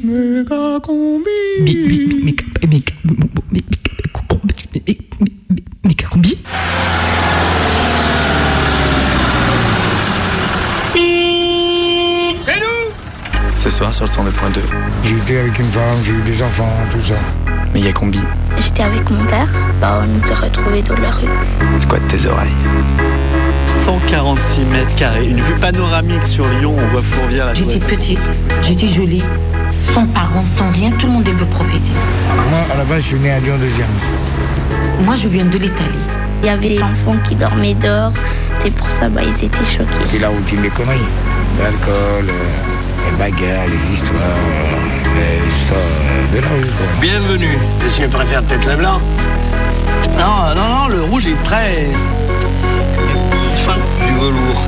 Méga combi. Méga combi C'est nous Ce soir sur le 102.2, J'ai été avec une femme, j'ai eu des enfants, tout ça. méga combi, J'étais avec mon père. Bah, on nous a retrouvés dans la rue. squat tes oreilles. 146 mètres carrés, une vue panoramique sur Lyon, on voit Fourvière. la J'étais petite, j'étais jolie, sans parents, sans rien, tout le monde veut profiter. Moi, à la base, je suis né à Lyon deuxième. Moi, je viens de l'Italie. Il y avait des enfants qui dormaient dehors. C'est pour ça, bah, ils étaient choqués. Et la routine des conneries. L'alcool, euh, les bagarres, les histoires, euh, les histoires euh, de la rue, quoi. Bienvenue. Est-ce que tu préfères peut-être le blanc? Non, non, non, le rouge est très. Fin. Du velours.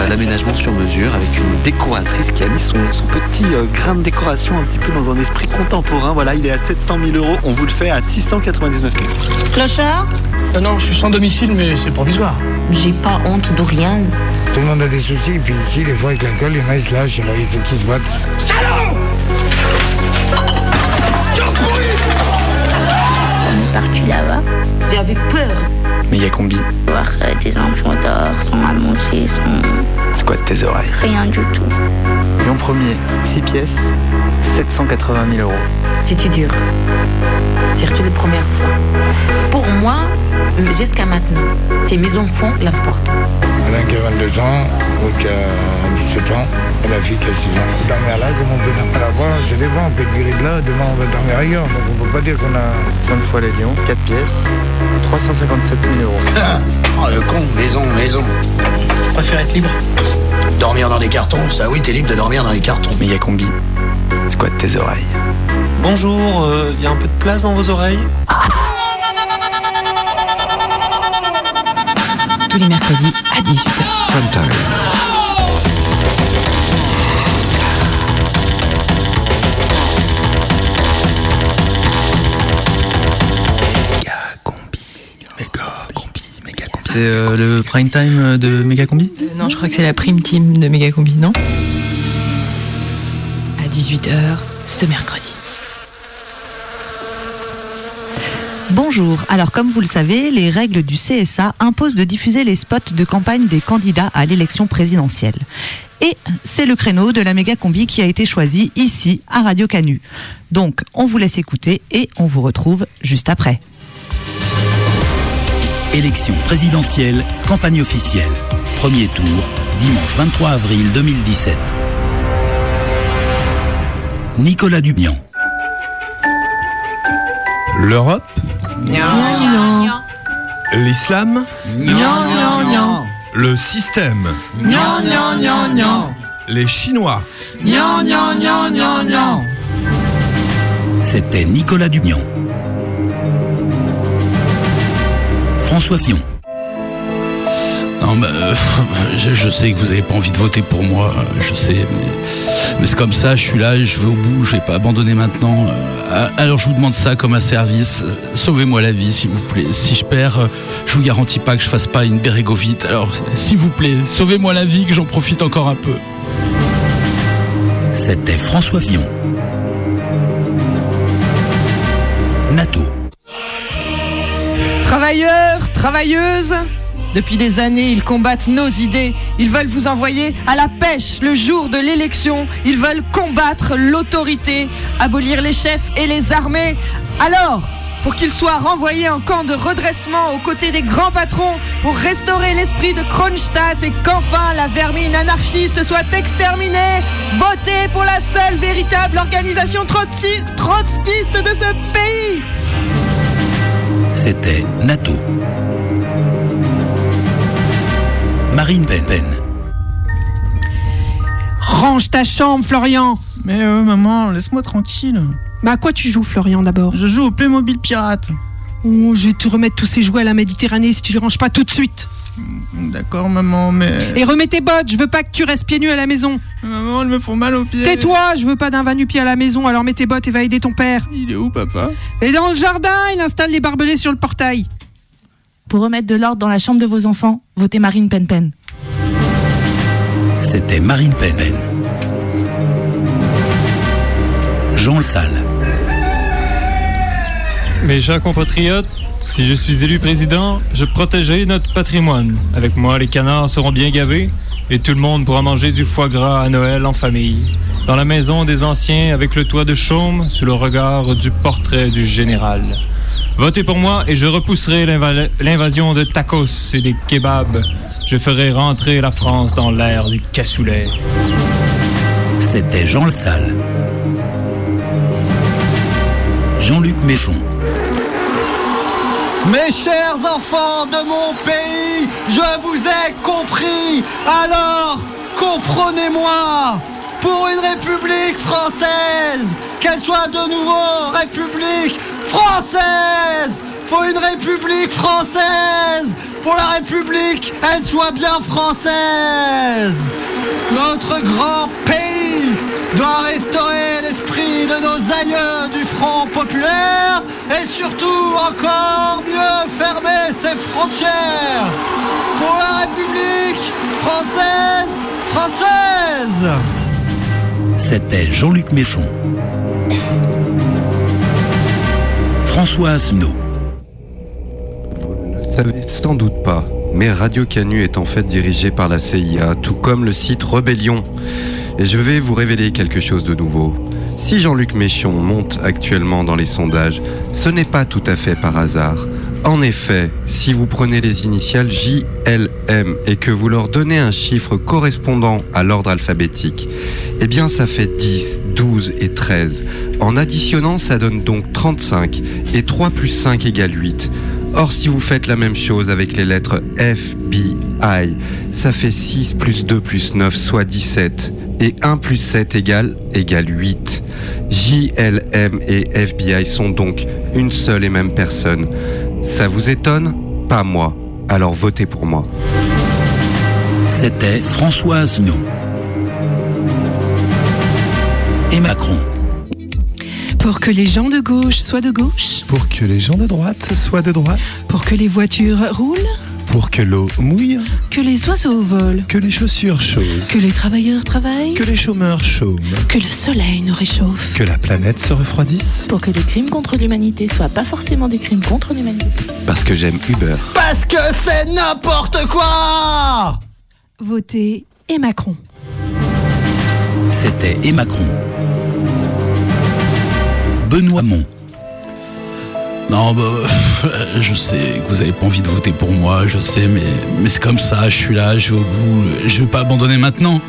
Un aménagement sur mesure avec une décoratrice qui a mis son, son petit euh, grain de décoration un petit peu dans un esprit contemporain. Voilà, il est à 700 000 euros. On vous le fait à 699 000. Clochard Euh, non, je suis sans domicile, mais c'est provisoire. J'ai pas honte de rien. Tout le monde a des soucis, et puis ici, des fois, avec l'alcool, les gens, ils se lâchent, alors il faut qu'ils se battent. On est parti là-bas, J'avais peur. Méga combi, voir euh, des enfants dehors sans à manger, sans squat tes oreilles. rien du tout. Lyon 1er, 6 pièces, 780 000 euros. C'était dur. Surtout les premières fois. Pour moi, jusqu'à maintenant, c'est mes enfants l'important. Il y en a un qui a 22 ans, l'autre qui a 17 ans, et la fille qui a 6 ans. Dormir là, comme on peut dormir là-bas, ça dépend, on peut être viré de là, demain on va dormir ailleurs, donc on peut pas dire qu'on a... 5 fois les lions, 4 pièces, 357 000 euros. Oh, le con, maison, maison. Je préfère être libre. Dormir dans des cartons, ça oui, t'es libre de dormir dans les cartons. Méga combi, squat tes oreilles. Bonjour, il y a un peu de place dans vos oreilles? Tous les mercredis à 18h. Méga combi, méga combi, méga combi. C'est euh, le prime time de Méga Combi Euh, non, je crois que c'est la prime team de Méga Combi, non? À 18h ce mercredi. Bonjour. Alors, comme vous le savez, les règles du CSA imposent de diffuser les spots de campagne des candidats à l'élection présidentielle. Et c'est le créneau de la méga combi qui a été choisi ici à Radio Canu. Donc, on vous laisse écouter et on vous retrouve juste après. Élection présidentielle, campagne officielle. Premier tour, dimanche 23 avril 2017. Nicolas Dubian. L'Europe L'islam Le système. Les Chinois. C'était Nicolas Dubian. François Fillon. Non, mais, euh, je, je sais que vous n'avez pas envie de voter pour moi, euh, je sais, mais, mais c'est comme ça, je suis là, je vais au bout, je vais pas abandonner maintenant. Euh, alors je vous demande ça comme un service, sauvez-moi la vie s'il vous plaît. Si je perds, je vous garantis pas que je fasse pas une bérégovite. Alors s'il vous plaît, sauvez-moi la vie, que j'en profite encore un peu. C'était François Fillon. NATO. Travailleurs, travailleuses, depuis des années, ils combattent nos idées. Ils veulent vous envoyer à la pêche le jour de l'élection. Ils veulent combattre l'autorité, abolir les chefs et les armées. Alors, pour qu'ils soient renvoyés en camp de redressement aux côtés des grands patrons, pour restaurer l'esprit de Kronstadt et qu'enfin la vermine anarchiste soit exterminée, votez pour la seule véritable organisation trotskiste de ce pays. C'était NATO. Marine Pen Pen. Range ta chambre, Florian. Mais euh, maman, laisse-moi tranquille. Bah à quoi tu joues, Florian, d'abord? Je joue au Playmobil Pirate. Oh, je vais te remettre tous ces jouets à la Méditerranée si tu les ranges pas tout de suite. D'accord, maman, mais. Et remets tes bottes, je veux pas que tu restes pieds nus à la maison. Maman, elles me font mal aux pieds. Tais-toi, je veux pas d'un va nu-pied à la maison, alors mets tes bottes et va aider ton père. Il est où, papa? Et dans le jardin, il installe les barbelés sur le portail. Pour remettre de l'ordre dans la chambre de vos enfants, votez Marine Pen Pen. C'était Marine Pen Pen. Jean Salle. Mes chers compatriotes, si je suis élu président, je protégerai notre patrimoine. Avec moi, les canards seront bien gavés et tout le monde pourra manger du foie gras à Noël en famille. Dans la maison des anciens, avec le toit de chaume, sous le regard du portrait du général. Votez pour moi et je repousserai l'inva- l'invasion de tacos et des kebabs. Je ferai rentrer la France dans l'ère du cassoulet. C'était Jean Le Salle. Jean-Luc Méchon. Mes chers enfants de mon pays, je vous ai compris. Alors, comprenez-moi. Pour une république française, qu'elle soit de nouveau république française, faut une république française. Pour la république, elle soit bien française. Notre grand pays doit restaurer l'esprit de nos aïeux du Front populaire et surtout encore mieux fermer ses frontières. Pour la République française, française. C'était Jean-Luc Méchon. Vous ne savez sans doute pas, mais Radio Canu est en fait dirigé par la CIA, tout comme le site Rebellion. Et je vais vous révéler quelque chose de nouveau. Si Jean-Luc Méchon monte actuellement dans les sondages, ce n'est pas tout à fait par hasard. En effet, si vous prenez les initiales JLM et que vous leur donnez un chiffre correspondant à l'ordre alphabétique, eh bien ça fait 10, 12 et 13. En additionnant, ça donne donc 35 et 3 plus 5 égale 8. Or, si vous faites la même chose avec les lettres F, B, I, ça fait 6 plus 2 plus 9, soit 17. Et 1 plus 7 égale, égale 8. JLM et FBI sont donc une seule et même personne. Ça vous étonne? Pas moi. Alors votez pour moi. C'était François Asselineau. Et Macron. Pour que les gens de gauche soient de gauche. Pour que les gens de droite soient de droite. Pour que les voitures roulent. Pour que l'eau mouille. Que les oiseaux volent. Que les chaussures chaussent. Que les travailleurs travaillent. Que les chômeurs chôment. Que le soleil nous réchauffe. Que la planète se refroidisse. Pour que les crimes contre l'humanité soient pas forcément des crimes contre l'humanité. Parce que j'aime Uber. Parce que c'est n'importe quoi Votez et Macron. C'était Et Macron. Benoît Hamon. Non, bah, je sais que vous avez pas envie de voter pour moi, je sais, mais, c'est comme ça, je suis là, je vais au bout, je vais pas abandonner maintenant.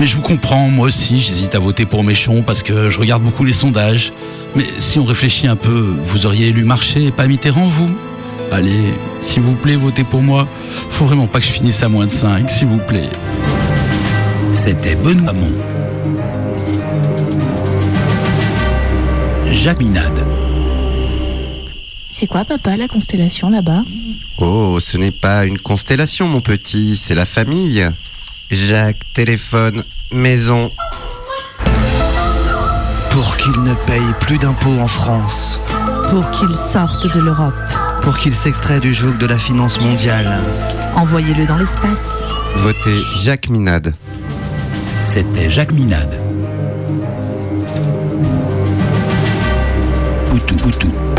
Mais je vous comprends, moi aussi, j'hésite à voter pour Méchon parce que je regarde beaucoup les sondages. Mais si on réfléchit un peu, vous auriez élu Marché et pas Mitterrand, vous? Allez, s'il vous plaît, votez pour moi. Faut vraiment pas que je finisse à moins de 5, s'il vous plaît. C'était Benoît Hamon. Jacques Minade. C'est quoi, papa, la constellation là-bas Oh, ce n'est pas une constellation, mon petit, c'est la famille. Jacques, téléphone, maison. Pour qu'il ne paye plus d'impôts en France. Pour qu'ils sortent de l'Europe. Pour qu'il s'extrait du joug de la finance mondiale. Envoyez-le dans l'espace. Votez Jacques Minade. C'était Jacques Minade. Poutou Poutou. Poutou,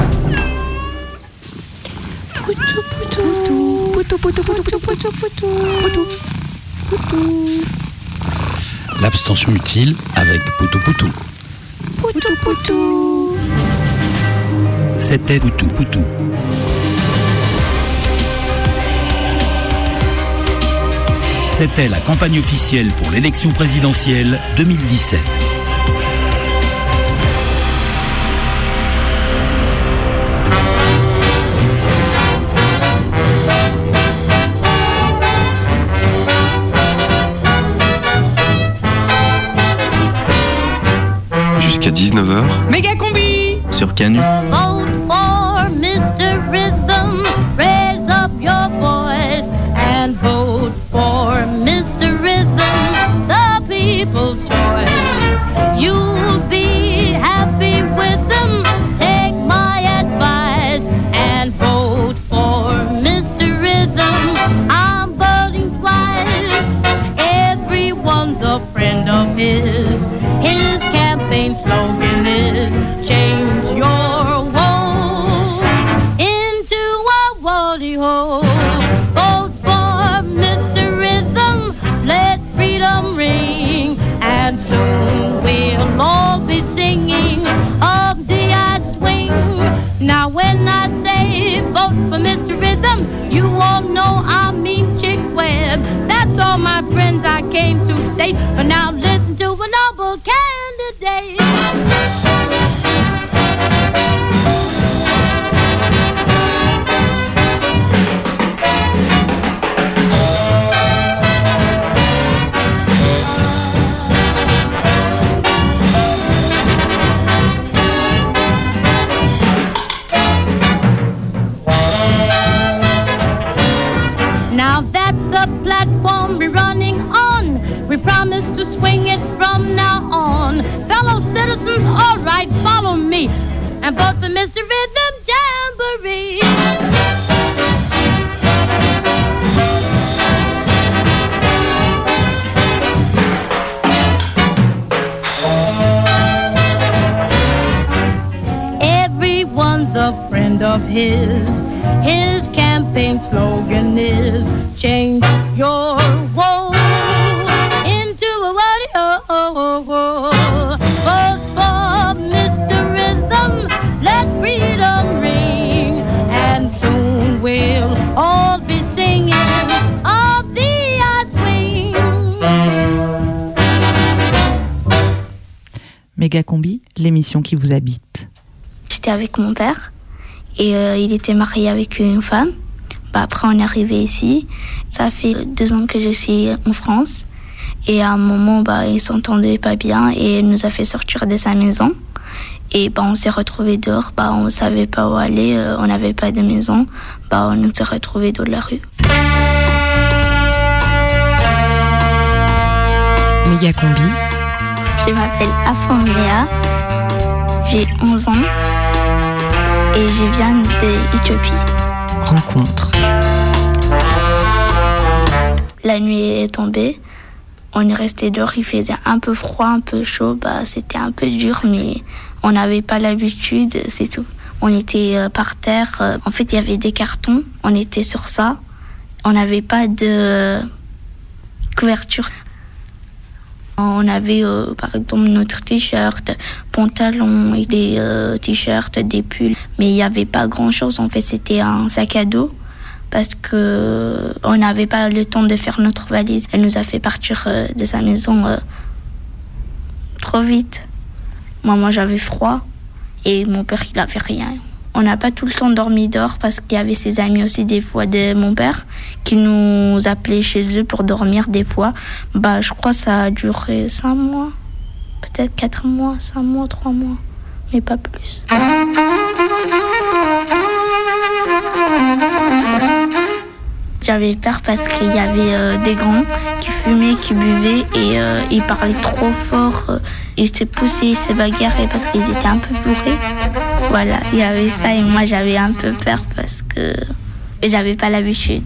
poutou. Poutou, poutou, poutou, poutou, poutou, poutou. L'abstention utile avec Poutou Poutou. Poutou, poutou. C'était Poutou Poutou. C'était la campagne officielle pour l'élection présidentielle 2017. 19h Méga combi sur Canu. Vote Méga Combi, l'émission qui vous habite. J'étais avec mon père et euh, il était marié avec une femme. Bah, après, on est arrivé ici. Ça fait deux ans que je suis en France. Et à un moment, bah, il s'entendait pas bien et il nous a fait sortir de sa maison. Et bah, on s'est retrouvés dehors. Bah, on savait pas où aller. euh, on n'avait pas de maison. Bah, on s'est retrouvés dans la rue. Méga combi. Je m'appelle Afoméa. J'ai 11 ans. Et je viens d'Éthiopie. Rencontre. La nuit est tombée. On est resté dehors, il faisait un peu froid, un peu chaud. Bah, c'était un peu dur, mais on n'avait pas l'habitude, c'est tout. On était euh, par terre. euh, En fait, il y avait des cartons. On était sur ça. On n'avait pas de couverture. On avait euh, par exemple notre t-shirt, pantalon, et des euh, t-shirts, des pulls, mais il n'y avait pas grand-chose. En fait, c'était un sac à dos parce que on n'avait pas le temps de faire notre valise. Elle nous a fait partir euh, de sa maison euh, trop vite. Moi, moi j'avais froid et mon père, il avait rien. On n'a pas tout le temps dormi dehors parce qu'il y avait ses amis aussi des fois de mon père qui nous appelaient chez eux pour dormir des fois. Bah, je crois que ça a duré cinq mois, peut-être quatre mois, cinq mois, trois mois, mais pas plus. J'avais peur parce qu'il y avait euh, des grands qui fumaient, qui buvaient et euh, ils parlaient trop fort. euh, ils se poussaient, ils se bagarraient parce qu'ils étaient un peu bourrés. Voilà, il y avait ça et moi j'avais un peu peur parce que j'avais pas l'habitude.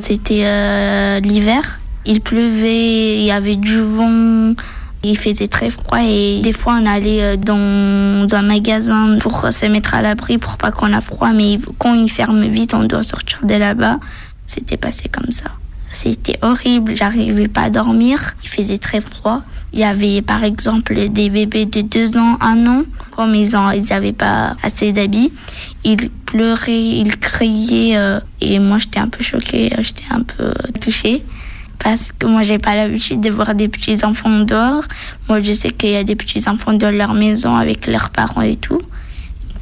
C'était euh, l'hiver. Il pleuvait, il y avait du vent, il faisait très froid et des fois on allait euh, dans un magasin pour se mettre à l'abri pour pas qu'on a froid, mais quand il ferme vite, on doit sortir de là-bas. C'était passé comme ça. C'était horrible, j'arrivais pas à dormir, il faisait très froid. Il y avait par exemple des bébés de 2 ans, 1 an, comme ils ont, ils avaient pas assez d'habits. Ils pleuraient, ils criaient euh, et moi j'étais un peu choquée, euh, j'étais un peu touchée parce que moi j'ai pas l'habitude de voir des petits enfants dehors. Moi je sais qu'il y a des petits enfants dans leur maison avec leurs parents et tout.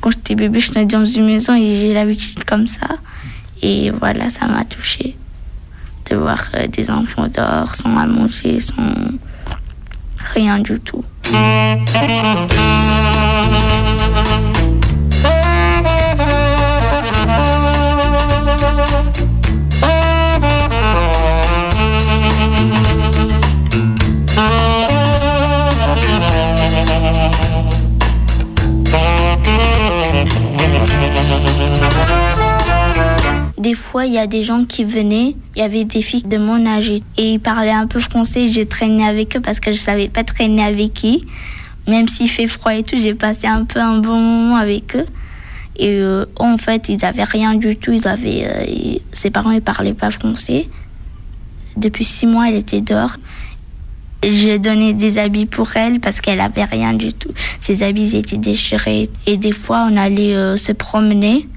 Quand j'étais bébé, je suis dans une maison et j'ai l'habitude comme ça. Et voilà, ça m'a touchée de voir euh, des enfants dehors sans à manger, sans rien du tout. Des fois, il y a des gens qui venaient, il y avait des filles de mon âge et ils parlaient un peu français. J'ai traîné avec eux parce que je savais pas traîner avec qui. Même s'il fait froid et tout, j'ai passé un peu un bon moment avec eux. Et euh, en fait, ils avaient rien du tout. Ils avaient, euh, ses parents, ils parlaient pas français. Depuis six mois, elle était dehors. J'ai donné des habits pour elle parce qu'elle avait rien du tout. Ses habits étaient déchirés. Et des fois, on allait euh, se promener.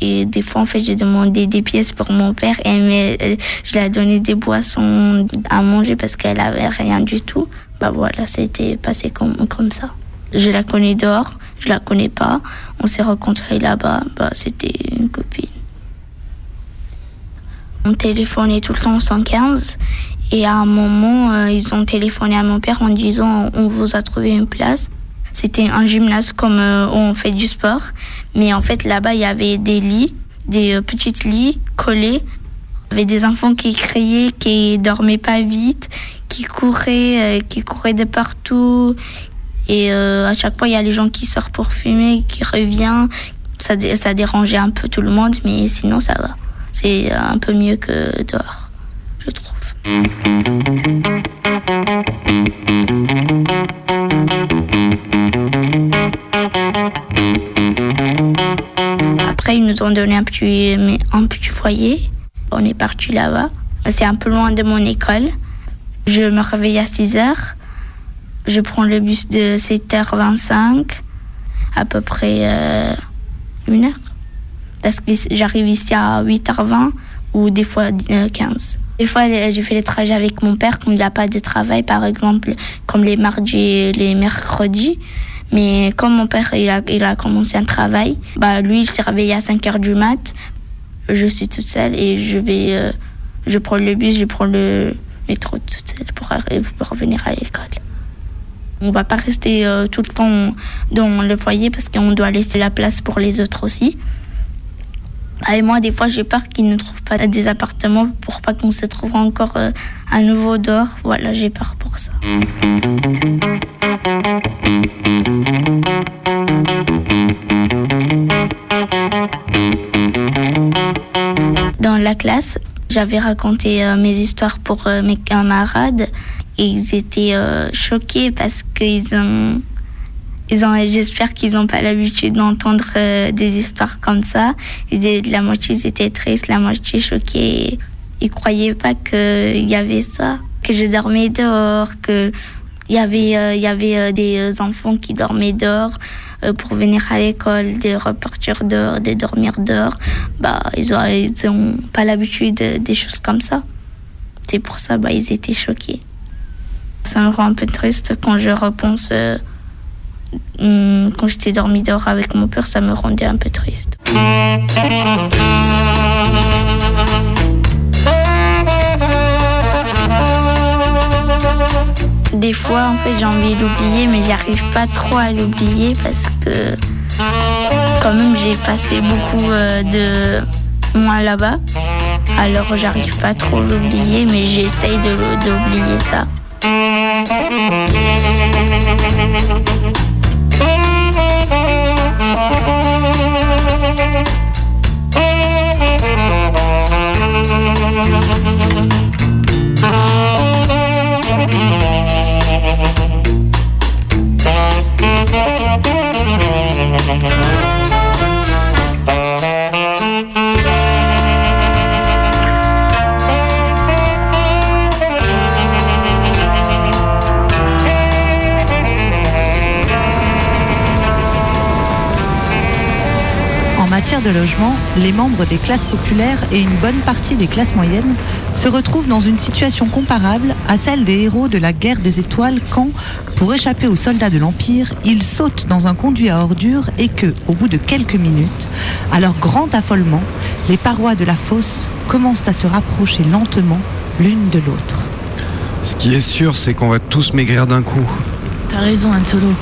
Et des fois, en fait, j'ai demandé des pièces pour mon père. Et mais, euh, je lui ai donné des boissons à manger parce qu'elle avait rien du tout. Bah voilà, c'était passé comme, comme ça. Je la connais dehors, je la connais pas. On s'est rencontrés là-bas. Bah, c'était une copine. On téléphonait tout le temps au 115 et à un moment, euh, ils ont téléphoné à mon père en disant on vous a trouvé une place. C'était un gymnase comme euh, où on fait du sport, mais en fait là-bas il y avait des lits, des euh, petits lits collés. Il y avait des enfants qui criaient, qui dormaient pas vite, qui couraient, euh, qui couraient de partout. Et euh, à chaque fois il y a les gens qui sortent pour fumer, qui reviennent. Ça, ça dérangeait un peu tout le monde, mais sinon ça va. C'est un peu mieux que dehors, je trouve. Ils nous ont donné un petit, un petit foyer. On est parti là-bas. C'est un peu loin de mon école. Je me réveille à 6 heures. Je prends le bus de 7h25, à peu près euh, une heure. Parce que j'arrive ici à 8h20 ou des fois euh, 15. Des fois, euh, j'ai fait les trajets avec mon père quand il n'a pas de travail, par exemple, comme les mardis et les mercredis. Mais comme mon père, il a, a commencé un travail, bah, lui, il s'est réveillé à 5 heures du mat. Je suis toute seule et je vais, euh, je prends le bus, je prends le métro toute seule pour, pour revenir à l'école. On va pas rester euh, tout le temps dans le foyer parce qu'on doit laisser la place pour les autres aussi. Ah, Et moi, des fois, j'ai peur qu'ils ne trouvent pas des appartements pour pas qu'on se trouve encore euh, à nouveau dehors. Voilà, j'ai peur pour ça. Dans la classe, j'avais raconté euh, mes histoires pour euh, mes camarades et ils étaient euh, choqués parce qu'ils ont ils ont, j'espère qu'ils n'ont pas l'habitude d'entendre des histoires comme ça. La moitié ils étaient tristes, la moitié choqués. Ils croyaient pas qu'il y avait ça, que je dormais dehors, que il y avait, euh, il y avait euh, des euh, enfants qui dormaient dehors pour venir à l'école, de repartir dehors, de dormir dehors. Bah, ils ont, ils ont pas l'habitude de- des choses comme ça. C'est pour ça, bah, ils étaient choqués. Ça me rend un peu triste quand je repense. hum, quand j'étais dormi dehors avec mon père, ça me rendait un peu triste. Des fois, en fait, j'ai envie de l'oublier, mais j'arrive pas trop à l'oublier parce que, quand même, j'ai passé beaucoup euh, de mois là-bas. Alors, j'arrive pas trop à l'oublier, mais j'essaye de- d'oublier ça. En matière de logement, les membres des classes populaires et une bonne partie des classes moyennes se retrouvent dans une situation comparable à celle des héros de la guerre des étoiles quand, pour échapper aux soldats de l'Empire, ils sautent dans un conduit à ordures et que, au bout de quelques minutes, à leur grand affolement, les parois de la fosse commencent à se rapprocher lentement l'une de l'autre. Ce qui est sûr, c'est qu'on va tous maigrir d'un coup. T'as raison, Han Solo.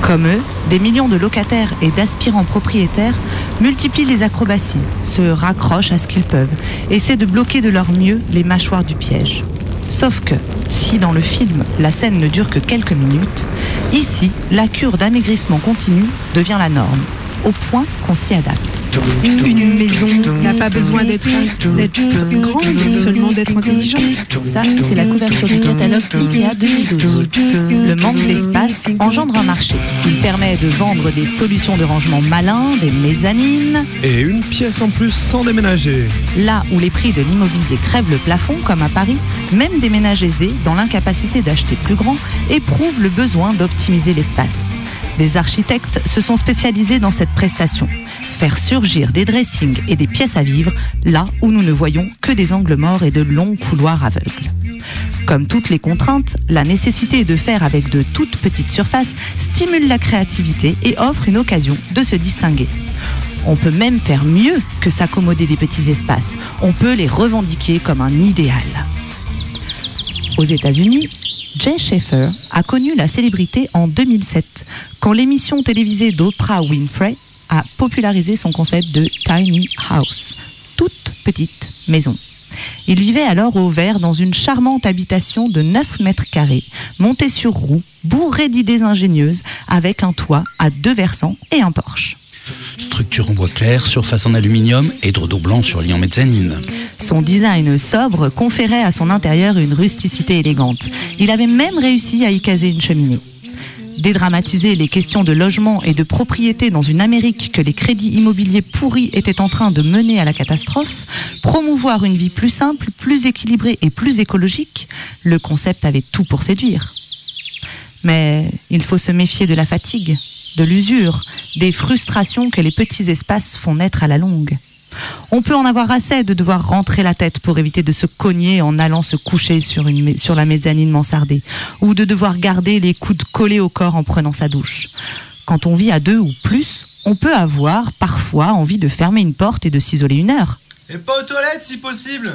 Comme eux, des millions de locataires et d'aspirants propriétaires multiplient les acrobaties, se raccrochent à ce qu'ils peuvent, essaient de bloquer de leur mieux les mâchoires du piège. Sauf que, si dans le film la scène ne dure que quelques minutes, ici, la cure d'amaigrissement continu devient la norme. Au point qu'on s'y adapte. Une maison n'a pas besoin d'être grande, seulement d'être intelligente. Ça, c'est la couverture du catalogue IKEA 2012. Le manque d'espace engendre un marché. Il permet de vendre des solutions de rangement malins, des mezzanines, Et une pièce en plus sans déménager. Là où les prix de l'immobilier crèvent le plafond, comme à Paris, même des ménages aisés, dans l'incapacité d'acheter plus grand, éprouvent le besoin d'optimiser l'espace. Des architectes se sont spécialisés dans cette prestation. Faire surgir des dressings et des pièces à vivre là où nous ne voyons que des angles morts et de longs couloirs aveugles. Comme toutes les contraintes, la nécessité de faire avec de toutes petites surfaces stimule la créativité et offre une occasion de se distinguer. On peut même faire mieux que s'accommoder des petits espaces. On peut les revendiquer comme un idéal. Aux États-Unis, Jay Schaeffer a connu la célébrité en 2007, quand l'émission télévisée d'Oprah Winfrey a popularisé son concept de tiny house, toute petite maison. Il vivait alors au vert dans une charmante habitation de 9 mètres carrés, montée sur roues, bourrée d'idées ingénieuses, avec un toit à deux versants et un porche. Structure en bois clair, surface en aluminium et drodo blanc sur lit en mezzanine. Son design sobre conférait à son intérieur une rusticité élégante. Il avait même réussi à y caser une cheminée. Dédramatiser les questions de logement et de propriété dans une Amérique que les crédits immobiliers pourris étaient en train de mener à la catastrophe, promouvoir une vie plus simple, plus équilibrée et plus écologique, le concept avait tout pour séduire. Mais il faut se méfier de la fatigue, de l'usure, des frustrations que les petits espaces font naître à la longue. On peut en avoir assez de devoir rentrer la tête pour éviter de se cogner en allant se coucher sur, une, mé- sur la mezzanine mansardée, ou de devoir garder les coudes collés au corps en prenant sa douche. Quand on vit à deux ou plus, on peut avoir parfois envie de fermer une porte et de s'isoler une heure. Et pas aux toilettes si possible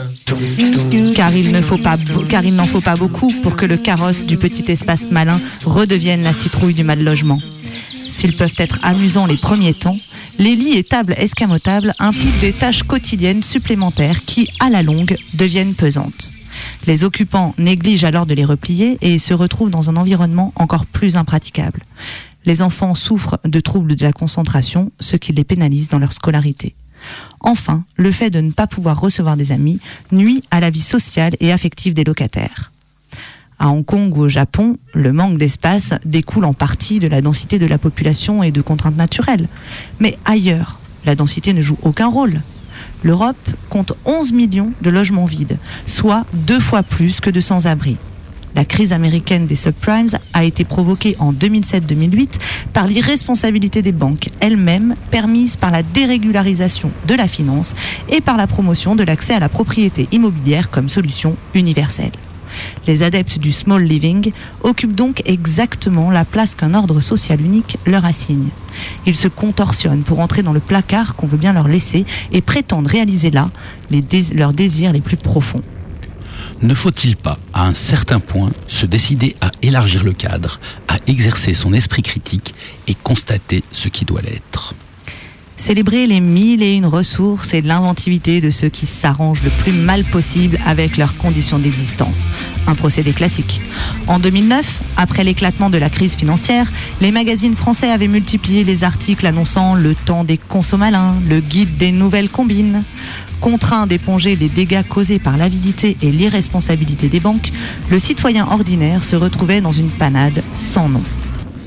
Car il ne faut n'en faut pas beaucoup pour que le carrosse du petit espace malin redevienne la citrouille du mal logement. S'ils peuvent être amusants les premiers temps, les lits et tables escamotables impliquent des tâches quotidiennes supplémentaires qui, à la longue, deviennent pesantes. Les occupants négligent alors de les replier et se retrouvent dans un environnement encore plus impraticable. Les enfants souffrent de troubles de la concentration, ce qui les pénalise dans leur scolarité. Enfin, le fait de ne pas pouvoir recevoir des amis nuit à la vie sociale et affective des locataires. À Hong Kong ou au Japon, le manque d'espace découle en partie de la densité de la population et de contraintes naturelles. Mais ailleurs, la densité ne joue aucun rôle. L'Europe compte 11 millions de logements vides, soit deux fois plus que de sans-abri. La crise américaine des subprimes a été provoquée en 2007-2008 par l'irresponsabilité des banques elles-mêmes, permise par la dérégularisation de la finance et par la promotion de l'accès à la propriété immobilière comme solution universelle. Les adeptes du small living occupent donc exactement la place qu'un ordre social unique leur assigne. Ils se contorsionnent pour entrer dans le placard qu'on veut bien leur laisser et prétendent réaliser là leurs désirs les plus profonds. Ne faut-il pas, à un certain point, se décider à élargir le cadre, à exercer son esprit critique et constater ce qui doit l'être? Célébrer les mille et une ressources et l'inventivité de ceux qui s'arrangent le plus mal possible avec leurs conditions d'existence. Un procédé classique. En 2009, après l'éclatement de la crise financière, les magazines français avaient multiplié les articles annonçant le temps des consommalins, le guide des nouvelles combines. Contraint d'éponger les dégâts causés par l'avidité et l'irresponsabilité des banques, le citoyen ordinaire se retrouvait dans une panade sans nom.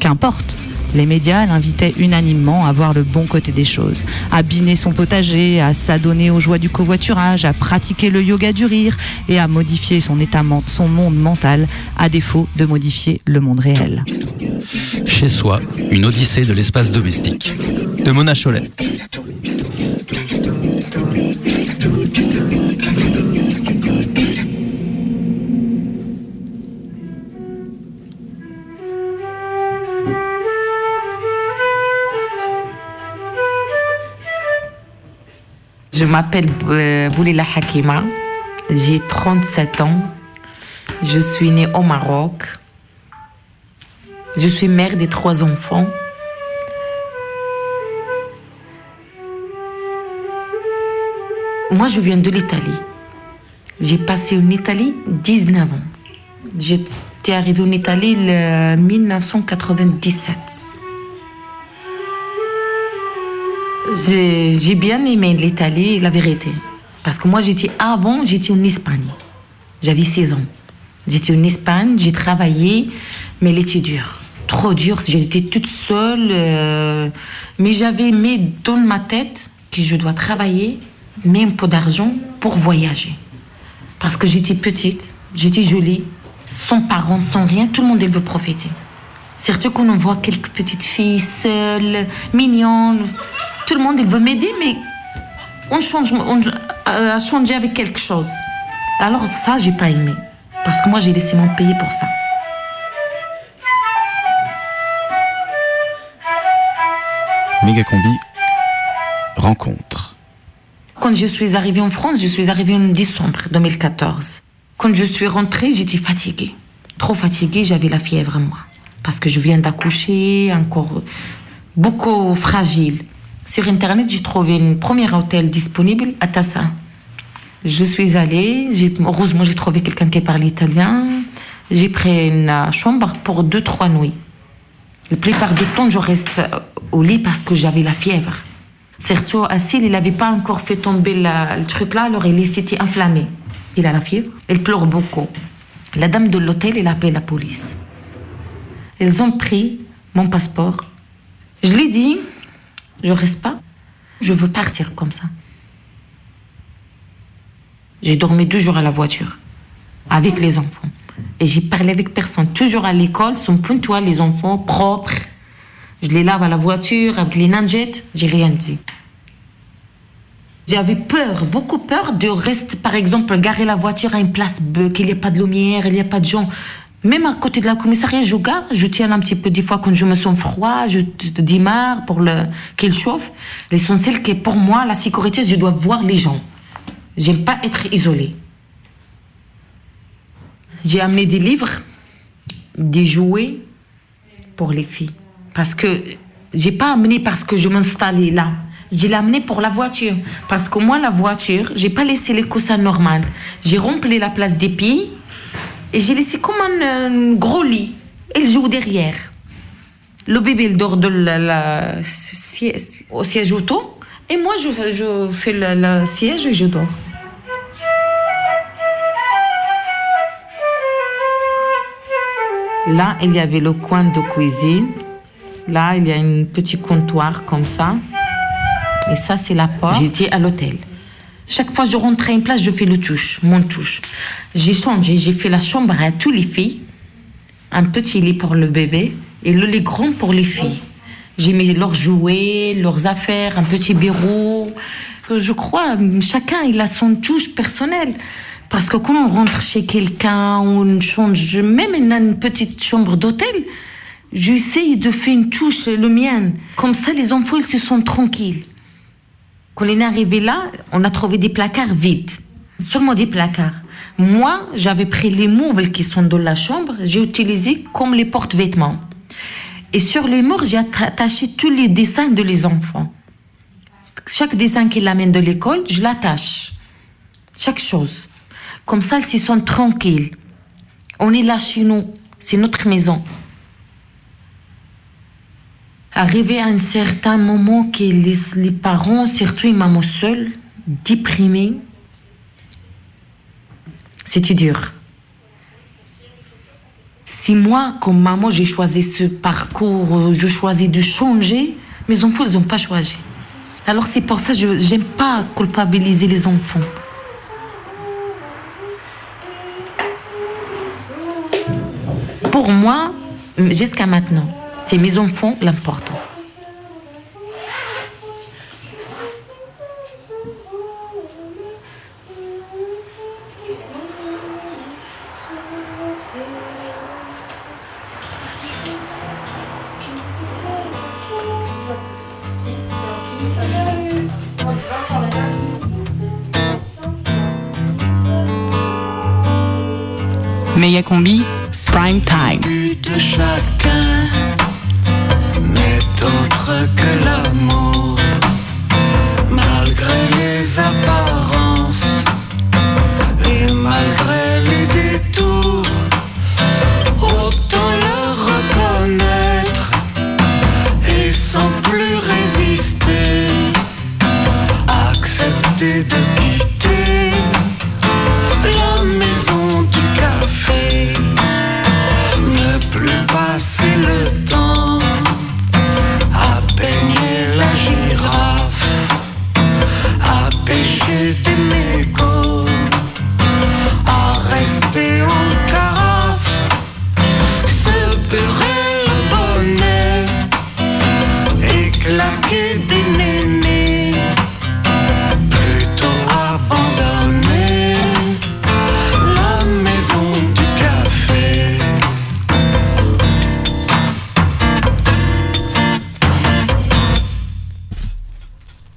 Qu'importe, les médias l'invitaient unanimement à voir le bon côté des choses, à biner son potager, à s'adonner aux joies du covoiturage, à pratiquer le yoga du rire et à modifier son, état, son monde mental, à défaut de modifier le monde réel. Chez soi, une odyssée de l'espace domestique. De Mona Cholet. Je m'appelle euh, Boulila Hakima, j'ai 37 ans, je suis née au Maroc, je suis mère de trois enfants. Moi, je viens de l'Italie. J'ai passé en Italie 19 ans. J'étais arrivée en Italie en 1997. J'ai bien aimé l'Italie, la vérité. Parce que moi, j'étais avant, j'étais en Espagne. J'avais 16 ans. J'étais en Espagne, j'ai travaillé, mais était dure. Trop dure, j'étais toute seule. euh, mais j'avais mis dans ma tête que je dois travailler, mais un peu d'argent pour voyager. Parce que j'étais petite, j'étais jolie, sans parents, sans rien, tout le monde veut profiter. Surtout quand on voit quelques petites filles seules, mignonnes. Tout le monde il veut m'aider, mais on change, on euh, a changé avec quelque chose. Alors ça, j'ai pas aimé. Parce que moi, j'ai laissé mon pays pour ça. Mégacombi rencontre. Quand je suis arrivée en France, je suis arrivée en décembre 2014. Quand je suis rentrée, j'étais fatiguée. Trop fatiguée, j'avais la fièvre, moi. Parce que je viens d'accoucher, encore beaucoup fragile. Sur Internet, j'ai trouvé un premier hôtel disponible à Tassin. Je suis allée, heureusement, j'ai trouvé quelqu'un qui parle italien. J'ai pris une chambre pour deux, trois nuits. La plupart du temps, je reste au lit parce que j'avais la fièvre. Surtout, Assil, il n'avait pas encore fait tomber le truc là, alors il s'était inflammé. Il a la fièvre, il pleure beaucoup. La dame de l'hôtel, elle a appelé la police. Ils ont pris mon passeport. Je lui ai dit, je reste pas, je veux partir comme ça. J'ai dormi deux jours à la voiture, avec les enfants. Et j'ai parlé avec personne. Toujours à l'école, sont pointois, les enfants, propres. Je les lave à la voiture avec les nanjettes, j'ai rien dit. J'avais peur, beaucoup peur de rester, par exemple, garer la voiture à une place qu'il n'y a pas de lumière, il n'y a pas de gens. Même à côté de la commissariat, je gare, je tiens un petit peu des fois quand je me sens froid, je te démarre pour le, qu'il chauffe. L'essentiel que pour moi, la sécurité, je dois voir les gens. J'aime pas être isolée. J'ai amené des livres, des jouets pour les filles. Parce que j'ai pas amené parce que je m'installais là. Je l'ai amené pour la voiture. Parce que moi, la voiture, j'ai pas laissé les coussins normaux. J'ai rempli la place des filles et j'ai laissé comme un, gros lit. Elle joue derrière. Le bébé, il dort au siège auto. Et moi, je, fais- je fais le siège et je dors. Là, il y avait le coin de cuisine. Là, il y a un petit comptoir comme ça. Et ça, c'est la porte. J'étais à l'hôtel. Chaque fois que je rentre à une place, je fais le touche, mon touche. J'ai changé, j'ai fait la chambre à toutes les filles. Un petit lit pour le bébé et le lit grand pour les filles. J'ai mis leurs jouets, leurs affaires, un petit bureau. Je crois, chacun, il a son touche personnelle. Parce que quand on rentre chez quelqu'un, on change, même dans une petite chambre d'hôtel, j'essaye de faire une touche, le mien. Comme ça, les enfants, ils se sentent tranquilles. Quand on est arrivé là, on a trouvé des placards vides. Seulement des placards. Moi, j'avais pris les meubles qui sont dans la chambre, j'ai utilisé comme les porte-vêtements. Et sur les murs, j'ai attaché tous les dessins de les enfants. Chaque dessin qu'ils amènent de l'école, je l'attache. Chaque chose. Comme ça, ils sentent tranquilles. On est là chez nous. C'est notre maison. Arrivé à un certain moment que les, les parents, surtout une maman seule, déprimée, c'était dur. Si moi, comme maman, j'ai choisi ce parcours, euh, je choisis de changer, mes enfants, ils n'ont pas choisi. Alors c'est pour ça que je n'aime pas culpabiliser les enfants. Pour moi, jusqu'à maintenant, c'est mes enfants l'important. Méga combi, prime time.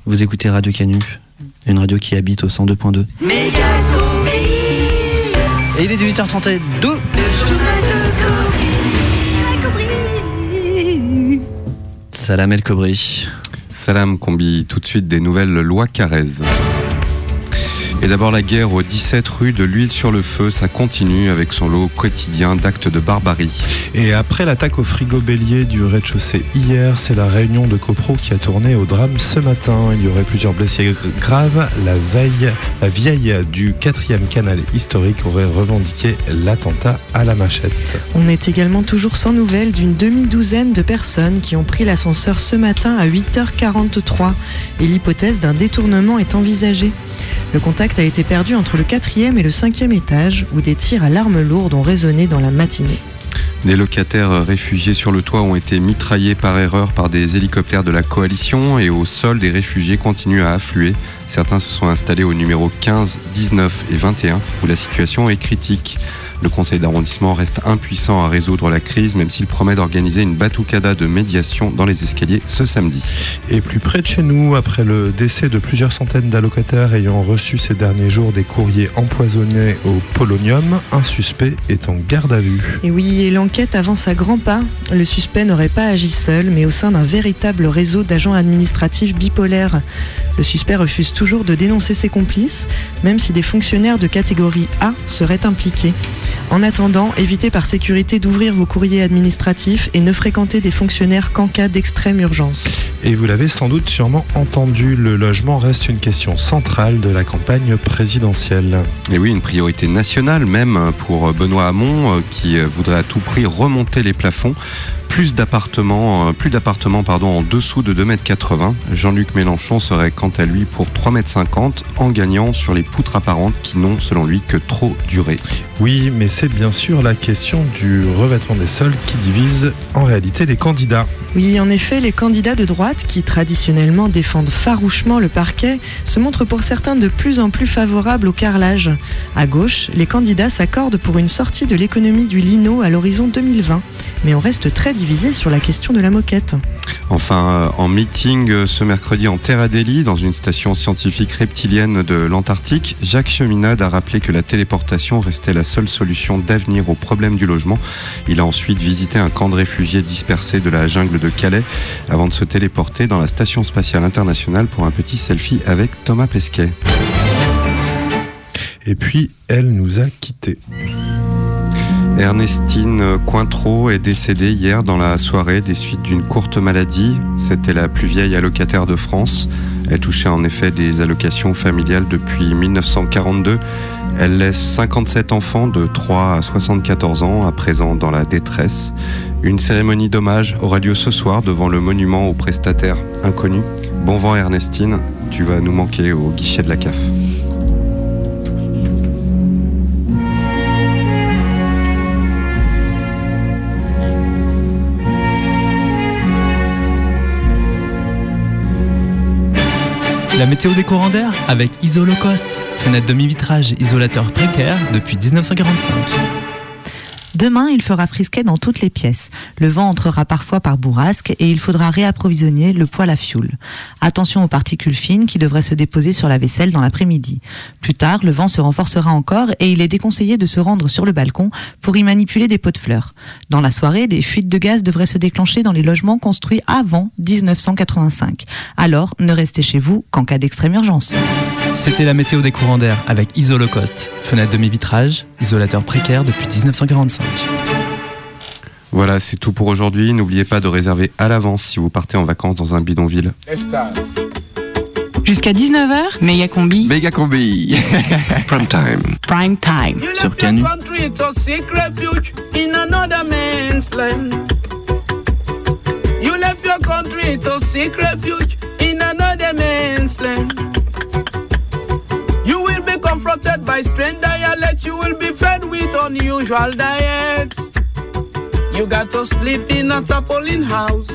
Vous écoutez Radio Canu, une radio qui habite au 102.2. Et il est 18h32. Salam El Kobri. Salam Combi, tout de suite des nouvelles lois Carrez. Et d'abord la guerre aux 17 rue de l'huile sur le feu, ça continue avec son lot quotidien d'actes de barbarie. Et après l'attaque au frigo bélier du rez-de-chaussée hier, c'est la réunion de Copro qui a tourné au drame ce matin. Il y aurait plusieurs blessés graves. La veille, la vieille du quatrième canal historique aurait revendiqué l'attentat à la machette. On est également toujours sans nouvelles d'une demi-douzaine de personnes qui ont pris l'ascenseur ce matin à 8h43 et l'hypothèse d'un détournement est envisagée. Le contact a été perdu entre le quatrième et le cinquième étage où des tirs à l'arme lourde ont résonné dans la matinée. Des locataires réfugiés sur le toit ont été mitraillés par erreur par des hélicoptères de la coalition et au sol des réfugiés continuent à affluer. Certains se sont installés au numéro 15, 19 et 21 où la situation est critique. Le conseil d'arrondissement reste impuissant à résoudre la crise, même s'il promet d'organiser une batucada de médiation dans les escaliers ce samedi. Et plus près de chez nous, après le décès de plusieurs centaines d'allocataires ayant reçu ces derniers jours des courriers empoisonnés au polonium, un suspect est en garde à vue. Et oui, et l'enquête avance à grands pas. Le suspect n'aurait pas agi seul, mais au sein d'un véritable réseau d'agents administratifs bipolaires. Le suspect refuse toujours de dénoncer ses complices, même si des fonctionnaires de catégorie A seraient impliqués. En attendant, évitez par sécurité d'ouvrir vos courriers administratifs et ne fréquentez des fonctionnaires qu'en cas d'extrême urgence. Et vous l'avez sans doute sûrement entendu, le logement reste une question centrale de la campagne présidentielle. Et oui, une priorité nationale même pour Benoît Hamon euh, qui voudrait à tout prix remonter les plafonds plus d'appartements, euh, plus d'appartements pardon, en dessous de 2,80 m. Jean-Luc Mélenchon serait quant à lui pour 3,50 m en gagnant sur les poutres apparentes qui n'ont selon lui que trop duré. Oui, mais c'est bien sûr la question du revêtement des sols qui divise en réalité les candidats. Oui, en effet, les candidats de droite, qui traditionnellement défendent farouchement le parquet, se montrent pour certains de plus en plus favorables au carrelage. À gauche, les candidats s'accordent pour une sortie de l'économie du lino à l'horizon 2020. Mais on reste très divisé sur la question de la moquette. Enfin, euh, en meeting euh, ce mercredi en Terre Adélie, dans une station scientifique reptilienne de l'Antarctique, Jacques Cheminade a rappelé que la téléportation restait la seule solution d'avenir au problème du logement. Il a ensuite visité un camp de réfugiés dispersés de la jungle de Calais avant de se téléporter dans la station spatiale internationale pour un petit selfie avec Thomas Pesquet. Et puis, elle nous a quittés. Ernestine Cointreau est décédée hier dans la soirée des suites d'une courte maladie. C'était la plus vieille allocataire de France. Elle touchait en effet des allocations familiales depuis 1942. Elle laisse 57 enfants de 3 à 74 ans, à présent dans la détresse. Une cérémonie d'hommage aura lieu ce soir devant le monument aux prestataires inconnus. Bon vent Ernestine, tu vas nous manquer au guichet de la CAF. La météo des courants d'air avec Isolocost, fenêtre demi-vitrage, isolateur précaire depuis 1945. Demain, il fera frisquet dans toutes les pièces. Le vent entrera parfois par bourrasque et il faudra réapprovisionner le poêle à fioul. Attention aux particules fines qui devraient se déposer sur la vaisselle dans l'après-midi. Plus tard, le vent se renforcera encore et il est déconseillé de se rendre sur le balcon pour y manipuler des pots de fleurs. Dans la soirée, des fuites de gaz devraient se déclencher dans les logements construits avant 1985. Alors, ne restez chez vous qu'en cas d'extrême urgence. C'était la météo des courants d'air avec Isolocost, fenêtre demi-vitrage, isolateur précaire depuis 1945. Voilà, c'est tout pour aujourd'hui. N'oubliez pas de réserver à l'avance si vous partez en vacances dans un bidonville. Jusqu'à 19h, méga combi. Méga combi. Prime time. Prime time. Sur Canu. country to seek refuge in another man's land. You left your country to seek refuge confronted by strange dialects. You will be fed with unusual diets. You got to sleep in a tarpaulin house,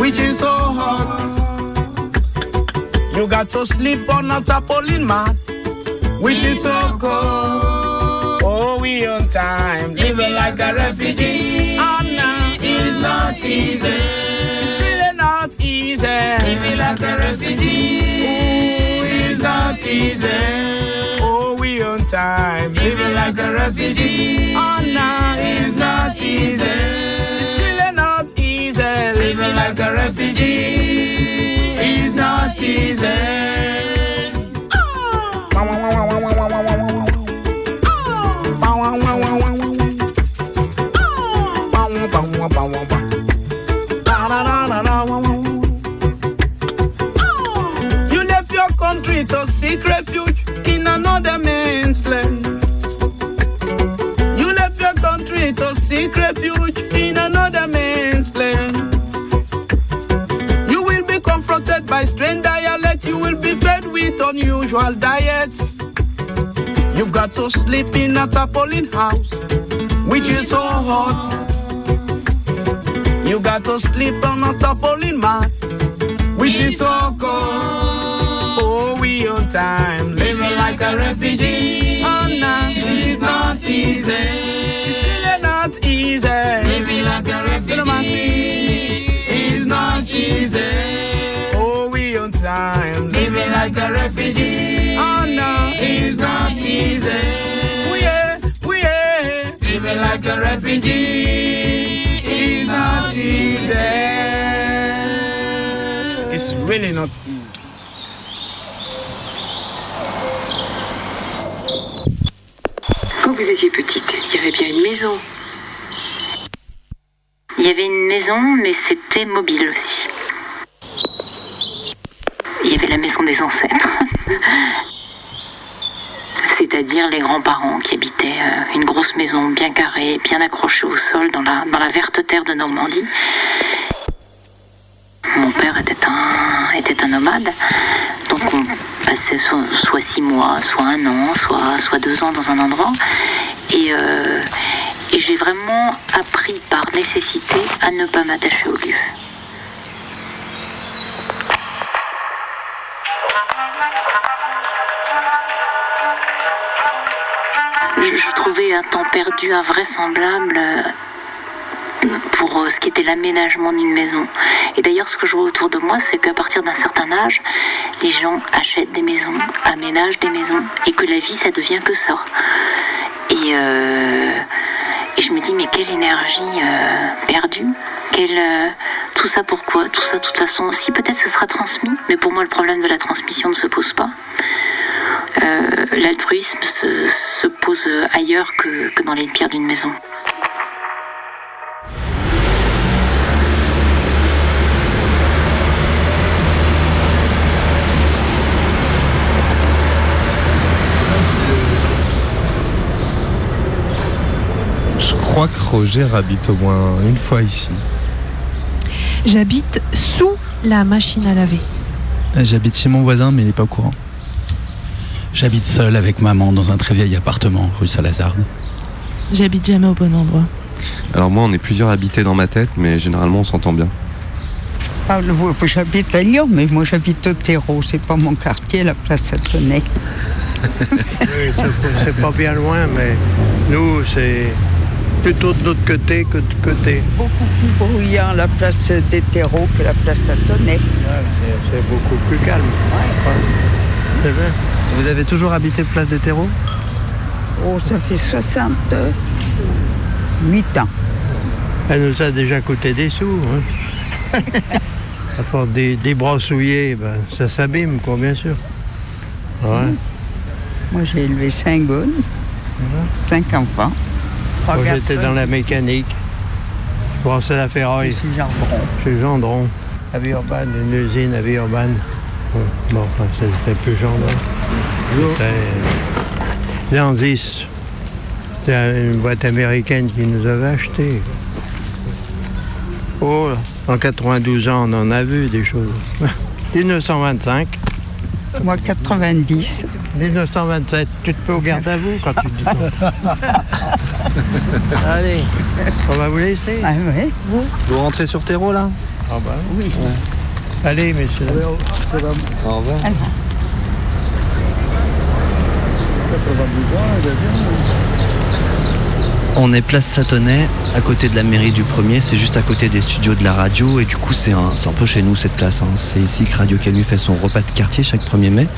which is so hot. You got to sleep on a tarpaulin mat, which is so cold. Oh, we on time, living like a refugee. Oh, no, it's not easy. It's really not easy. Living like a refugee. Easy. Oh, we on time, living like a refugee. Oh, no, it's not easy. It's really not easy, living like a refugee. It's not easy. You seek refuge in another man's land. You left your country to seek refuge in another man's land. You will be confronted by strange dialect. You will be fed with unusual diets. You've got to sleep in a tarpaulin house, which is so hot. You got to sleep on a tarpaulin mat, which is so cold. Oh, we on time, living like a refugee. Oh, no, it's not easy. It's really not easy. Living like a refugee. It's not easy. Oh, we on time, living like a refugee. Oh, no, it's not easy. We are, we are, living like a refugee. It's not easy. It's really not easy. Vous étiez petite, il y avait bien une maison. Il y avait une maison, mais c'était mobile aussi. Il y avait la maison des ancêtres. C'est-à-dire les grands-parents qui habitaient euh, une grosse maison bien carrée, bien accrochée au sol dans la, dans la verte terre de Normandie. Mon père était un, était un nomade, donc on soit, six mois, soit un an, soit, deux ans dans un endroit. Et, euh, et j'ai vraiment appris par nécessité à ne pas m'attacher au lieu. Je, je trouvais un temps perdu invraisemblable euh, pour ce qui était l'aménagement d'une maison. Et d'ailleurs, ce que je vois autour de moi, c'est qu'à partir d'un certain âge, les gens achètent des maisons, aménagent des maisons, et que la vie, ça devient que ça. Et, euh, je me dis, mais quelle énergie euh, perdue euh, Tout ça pourquoi? Tout ça, de toute façon, si peut-être ce sera transmis, mais pour moi, le problème de la transmission ne se pose pas. L'altruisme se, se pose ailleurs que dans les pierres d'une maison. Crois que Roger habite au moins une fois ici. J'habite sous la machine à laver. J'habite chez mon voisin, mais il n'est pas au courant. J'habite seul avec maman dans un très vieil appartement rue Salazar. J'habite jamais au bon endroit. Alors moi, on est plusieurs habités dans ma tête, mais généralement, on s'entend bien. Ah, J'habite à Lyon, mais moi j'habite au Terreau. C'est pas mon quartier, la place Satonnet. Oui, sauf que c'est pas bien loin, mais nous, c'est plutôt de l'autre côté que de côté. Beaucoup plus bruyant la place des Terreaux que la place Satonnet. C'est c'est beaucoup plus calme. Ouais. C'est vrai. Vous avez toujours habité Place des Terreaux? Oh, ça fait 68 ans. Elle nous a déjà coûté des sous. Hein. à force des, des bras souillés, ben, ça s'abîme, quoi, bien sûr. Ouais. Moi j'ai élevé cinq gouttes, cinq enfants. Moi, j'étais dans la mécanique. Je brassais la ferraille. Ici, Gendron. Chez Gendron. À Villeurbanne, une usine à Villeurbanne. Bon, bon, enfin, c'était plus Gendron. C'était Landis. C'était une boîte américaine qui nous avait acheté. Oh, en 92 ans, on en a vu des choses. 1925. Moi 90. 1927. Tu te peux au garde à vous quand tu dis ça. Allez, on va vous laisser. Ah oui Vous rentrez sur Terreau là Ah bah oui. Allez, messieurs. Au revoir. 92 ans, On est place Satonnet, à côté de la mairie du premier, c'est juste à côté des studios de la radio et du coup c'est un, peu chez nous cette place. hein. C'est ici que Radio Canu fait son repas de quartier chaque 1er mai.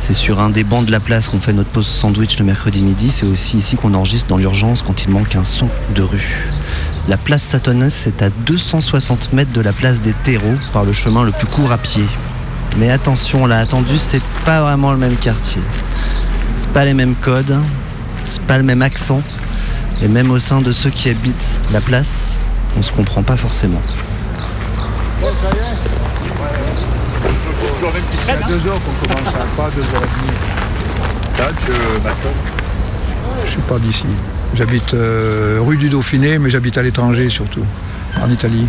C'est sur un des bancs de la place qu'on fait notre pause sandwich le mercredi midi. C'est aussi ici qu'on enregistre dans l'urgence quand il manque un son de rue. La place Satonnet, c'est à 260 mètres de la place des terreaux par le chemin le plus court à pied. Mais attention, on l'a attendu, c'est pas vraiment le même quartier. C'est pas les mêmes codes, c'est pas le même accent. Et même au sein de ceux qui habitent la place, on se comprend pas forcément. C'est à 2 heures qu'on commence pas 2 heures. Ça, tu Je suis pas d'ici. J'habite euh, rue du Dauphiné, mais j'habite à l'étranger surtout, en Italie.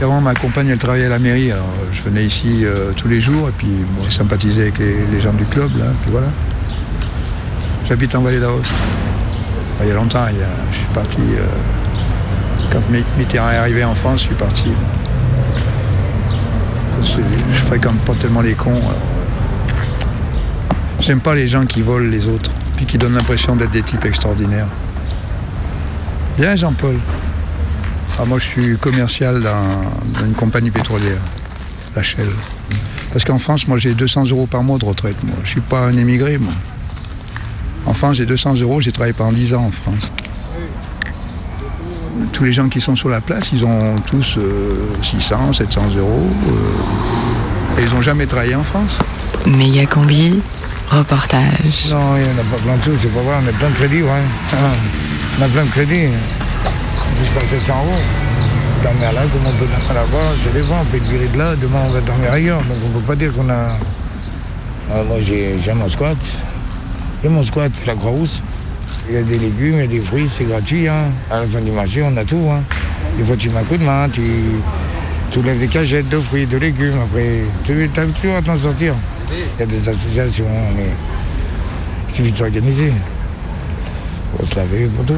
Avant, ma compagne, elle travaillait à la mairie, je venais ici euh, tous les jours, et puis bon, j'ai sympathisé avec les, les gens du club, là, puis voilà. J'habite en Vallée d'Aoste. Il y a longtemps, il y a- je suis parti. euh, quand Mi- Mitterrand est arrivé en France, je suis parti. Que Je fréquente pas tellement les cons. euh, J'aime pas les gens qui volent les autres, puis qui donnent l'impression d'être des types extraordinaires. Bien, Jean-Paul. Ah, moi, je suis commercial dans, dans une compagnie pétrolière, la Shell. Parce qu'en France, moi, j'ai 200 euros par mois de retraite. Moi, je suis pas un émigré, moi. En France, j'ai 200 euros. J'ai travaillé pendant 10 ans en France. Tous les gens qui sont sur la place, ils ont tous euh, 600, 700 euros. euh, et ils n'ont jamais travaillé en France. Méga combi, reportage. Non, il n'y en a pas plein de sous, c'est pas vrai, on a plein de crédits, ouais. Ah, On a plein de crédits. Jusqu'à 700 euros. Dormir là, comme on peut dormir là-bas, ça dépend, on peut être viré de là, demain on va dormir ailleurs. Donc on peut pas dire qu'on a. Ah, moi j'ai mon squat. J'ai mon squat, c'est la Croix-Rousse. Il y a des légumes, il y a des fruits, c'est gratuit. Hein. À la fin du marché, on a tout. Hein. Des fois tu mets un coup de main, tu, tu lèves des cagettes de fruits, de légumes. Après, tu as toujours à t'en sortir. Il y a des associations, mais il suffit de s'organiser. Pour se laver, pour tout.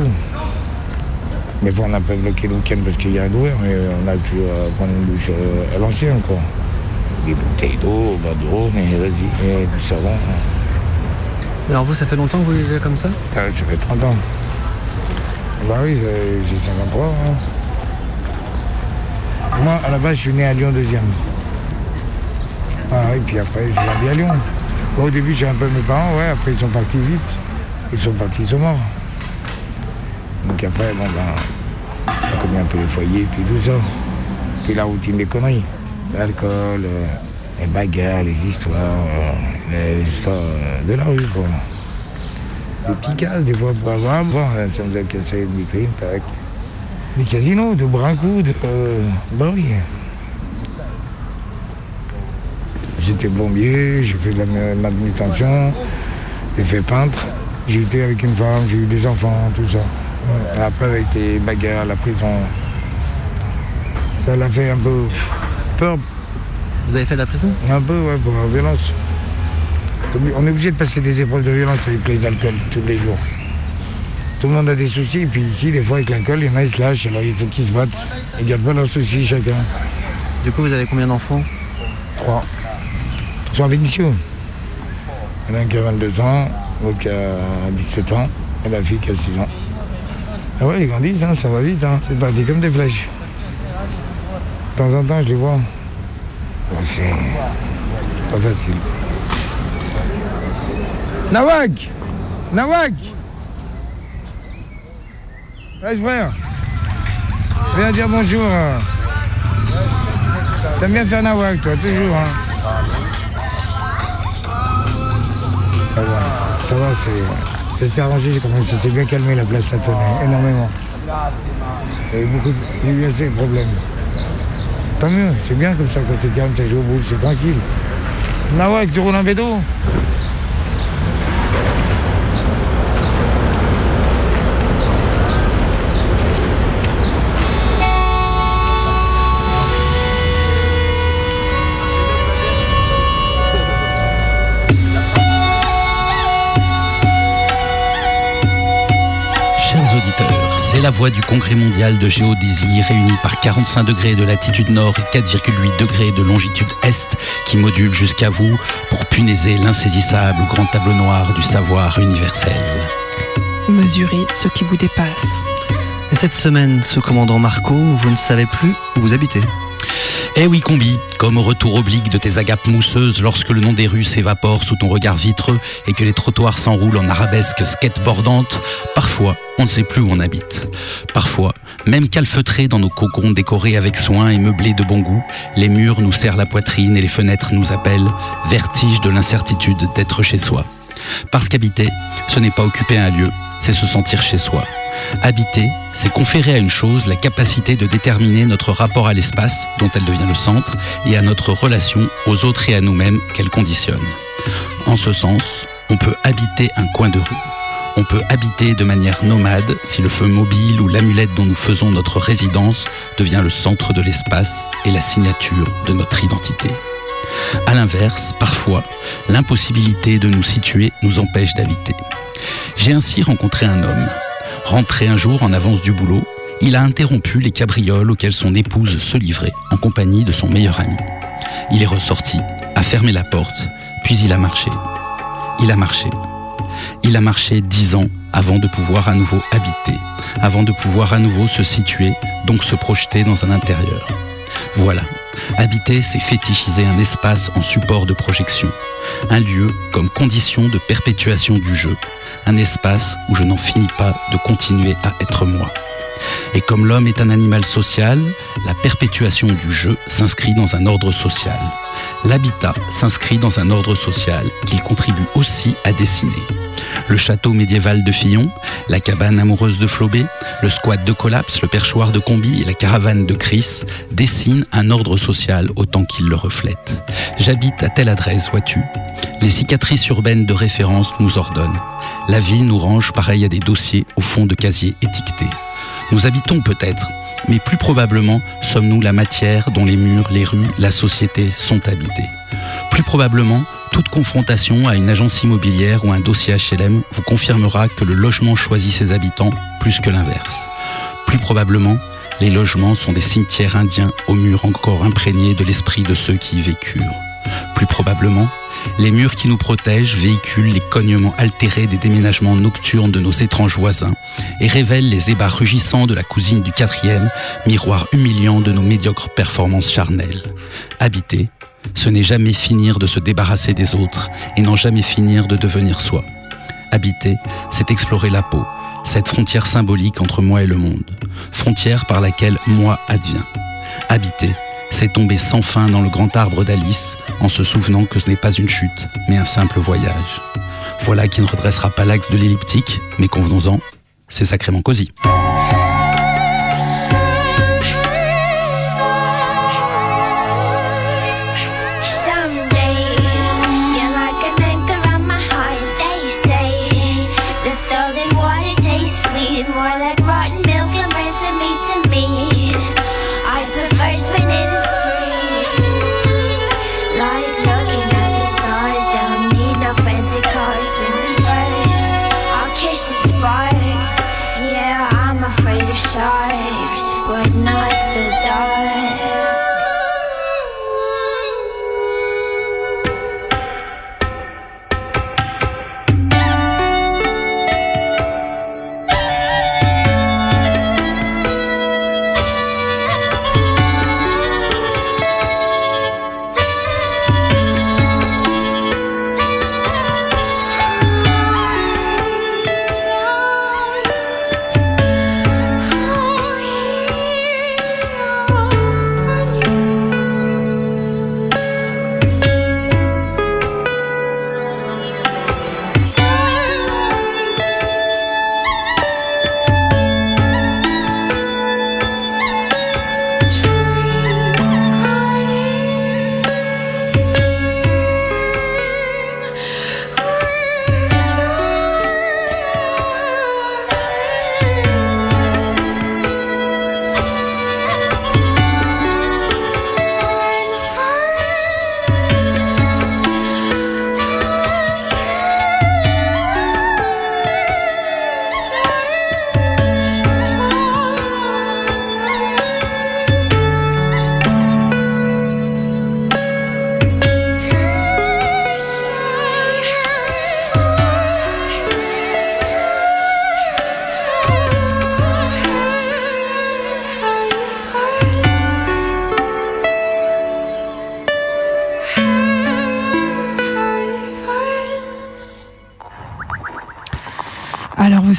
Mais on n'a pas bloqué le week-end parce qu'il y a un loueur, mais on a pu euh, prendre une douche euh, à l'ancienne. Des bouteilles d'eau, bah, d'eau, mais vas-y, et du savon. Alors vous, ça fait longtemps que vous vivez comme ça Ça, fait 30 ans. Bah oui, j'ai- j'ai 53 ans. Moi, à la base, je suis né à Lyon 2e. Voilà, et puis après, j'ai grandi à Lyon. Au début, j'ai un peu mes parents, ouais, après, ils sont partis vite. Ils sont partis, ils sont morts. Donc après, bon, ben, on a connu un peu les foyers, puis tout ça. Puis la routine des conneries. L'alcool, euh, les bagarres, les histoires, les histoires de la rue, quoi. Des petits gaz, des fois, pour avoir, bon, ça nous a cassé une vitrine, tac. Des casinos, de brincou, de... Euh, bah oui. J'étais plombier, j'ai fait de la ma- manutention, j'ai fait peintre, j'ai été avec une femme, j'ai eu des enfants, tout ça. Après, avec les bagarres, la prison, ça l'a fait un peu peur. Vous avez fait de la prison? Un peu, ouais, pour la violence. On est obligé de passer des épreuves de violence avec les alcools tous les jours. Tout le monde a des soucis, puis ici, des fois, avec l'alcool, il y en a, ils se lâchent, alors il faut qu'ils se battent. Ils gardent pas leurs soucis, chacun. Du coup, vous avez combien d'enfants? Trois. Trois Vénitieux. Il y en a un qui a 22 ans, l'autre qui a 17 ans, et la fille qui a 6 ans. Ah ouais, ils grandissent, hein, ça va vite, hein. c'est parti comme des flèches. De temps en temps, je les vois. C'est pas facile. Nawak Nawak Ouais, frère. Viens dire bonjour. T'aimes bien faire Nawak, toi, toujours. Hein. Ça va, ça va, c'est- ça s'est arrangé quand même, ça s'est bien calmé la place, ça tenait énormément. Il y beaucoup, j'ai eu assez de problèmes. Tant mieux, c'est bien comme ça, quand c'est calme, ça joue au bout, c'est tranquille. Nawak, tu roules en bédo? La voix du Congrès mondial de géodésie réuni par 45 degrés de latitude nord et 4,8 degrés de longitude est qui module jusqu'à vous pour punaiser l'insaisissable grand tableau noir du savoir universel. Mesurez ce qui vous dépasse. Et cette semaine, ce commandant Marco, vous ne savez plus où vous habitez. Eh oui, combi, comme au retour oblique de tes agapes mousseuses lorsque le nom des rues s'évapore sous ton regard vitreux et que les trottoirs s'enroulent en arabesques skateboardantes, parfois on ne sait plus où on habite. Parfois, même calfeutrés dans nos cocons décorés avec soin et meublés de bon goût, les murs nous serrent la poitrine et les fenêtres nous appellent, vertige de l'incertitude d'être chez soi. Parce qu'habiter, ce n'est pas occuper un lieu, c'est se sentir chez soi. Habiter, c'est conférer à une chose la capacité de déterminer notre rapport à l'espace dont elle devient le centre et à notre relation aux autres et à nous-mêmes qu'elle conditionne. En ce sens, on peut habiter un coin de rue. On peut habiter de manière nomade si le feu mobile ou l'amulette dont nous faisons notre résidence devient le centre de l'espace et la signature de notre identité. A l'inverse, parfois, l'impossibilité de nous situer nous empêche d'habiter. J'ai ainsi rencontré un homme. Rentré un jour en avance du boulot, il a interrompu les cabrioles auxquelles son épouse se livrait en compagnie de son meilleur ami. Il est ressorti, a fermé la porte, puis il a marché. Il a marché. Il a marché dix ans avant de pouvoir à nouveau habiter, avant de pouvoir à nouveau se situer, donc se projeter dans un intérieur. Voilà, habiter, c'est fétichiser un espace en support de projection, un lieu comme condition de perpétuation du jeu, un espace où je n'en finis pas de continuer à être moi. Et comme l'homme est un animal social, la perpétuation du jeu s'inscrit dans un ordre social. L'habitat s'inscrit dans un ordre social qu'il contribue aussi à dessiner. Le château médiéval de Fillon, la cabane amoureuse de Flobé, le squat de Collapse, le perchoir de Combi et la caravane de Chris dessinent un ordre social autant qu'ils le reflètent. J'habite à telle adresse, vois-tu Les cicatrices urbaines de référence nous ordonnent. La ville nous range pareil à des dossiers au fond de casiers étiquetés. Nous habitons peut-être, mais plus probablement sommes-nous la matière dont les murs, les rues, la société sont habités. Plus probablement, toute confrontation à une agence immobilière ou un dossier HLM vous confirmera que le logement choisit ses habitants plus que l'inverse. Plus probablement, les logements sont des cimetières indiens aux murs encore imprégnés de l'esprit de ceux qui y vécurent. Plus probablement, les murs qui nous protègent véhiculent les cognements altérés des déménagements nocturnes de nos étranges voisins et révèlent les ébats rugissants de la cousine du quatrième, miroir humiliant de nos médiocres performances charnelles. Habiter, ce n'est jamais finir de se débarrasser des autres et n'en jamais finir de devenir soi. Habiter, c'est explorer la peau, cette frontière symbolique entre moi et le monde, frontière par laquelle moi advient. Habiter, c'est tomber sans fin dans le grand arbre d'Alice en se souvenant que ce n'est pas une chute, mais un simple voyage. Voilà qui ne redressera pas l'axe de l'elliptique, mais convenons-en, c'est sacrément cosy.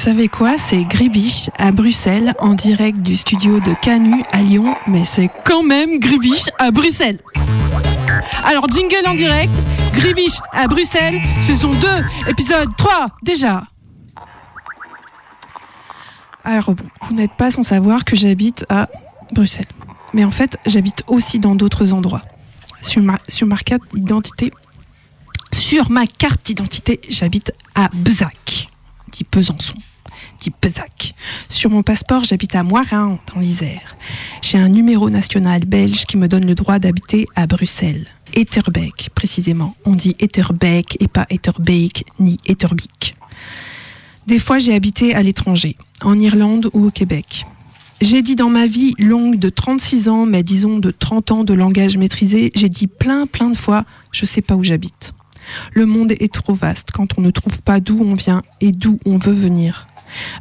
Savez quoi C'est Gribiche à Bruxelles en direct du studio de Canu à Lyon, mais c'est quand même Gribiche à Bruxelles. Alors jingle en direct, Gribiche à Bruxelles, saison 2, épisode 3 déjà. Alors bon, vous n'êtes pas sans savoir que j'habite à Bruxelles. Mais en fait, j'habite aussi dans d'autres endroits. Sur ma, carte d'identité, sur ma carte d'identité, j'habite à Bezac, dit Besançon, Bezac. Sur mon passeport, j'habite à Moirin, dans l'Isère. J'ai un numéro national belge qui me donne le droit d'habiter à Bruxelles. Etterbeek, précisément. On dit Etterbeek et pas Etterbeek ni Etterbeek. Des fois, j'ai habité à l'étranger, en Irlande ou au Québec. J'ai dit dans ma vie longue de 36 ans, mais disons de 30 ans de langage maîtrisé, j'ai dit plein plein de fois, je sais pas où j'habite. Le monde est trop vaste quand on ne trouve pas d'où on vient et d'où on veut venir.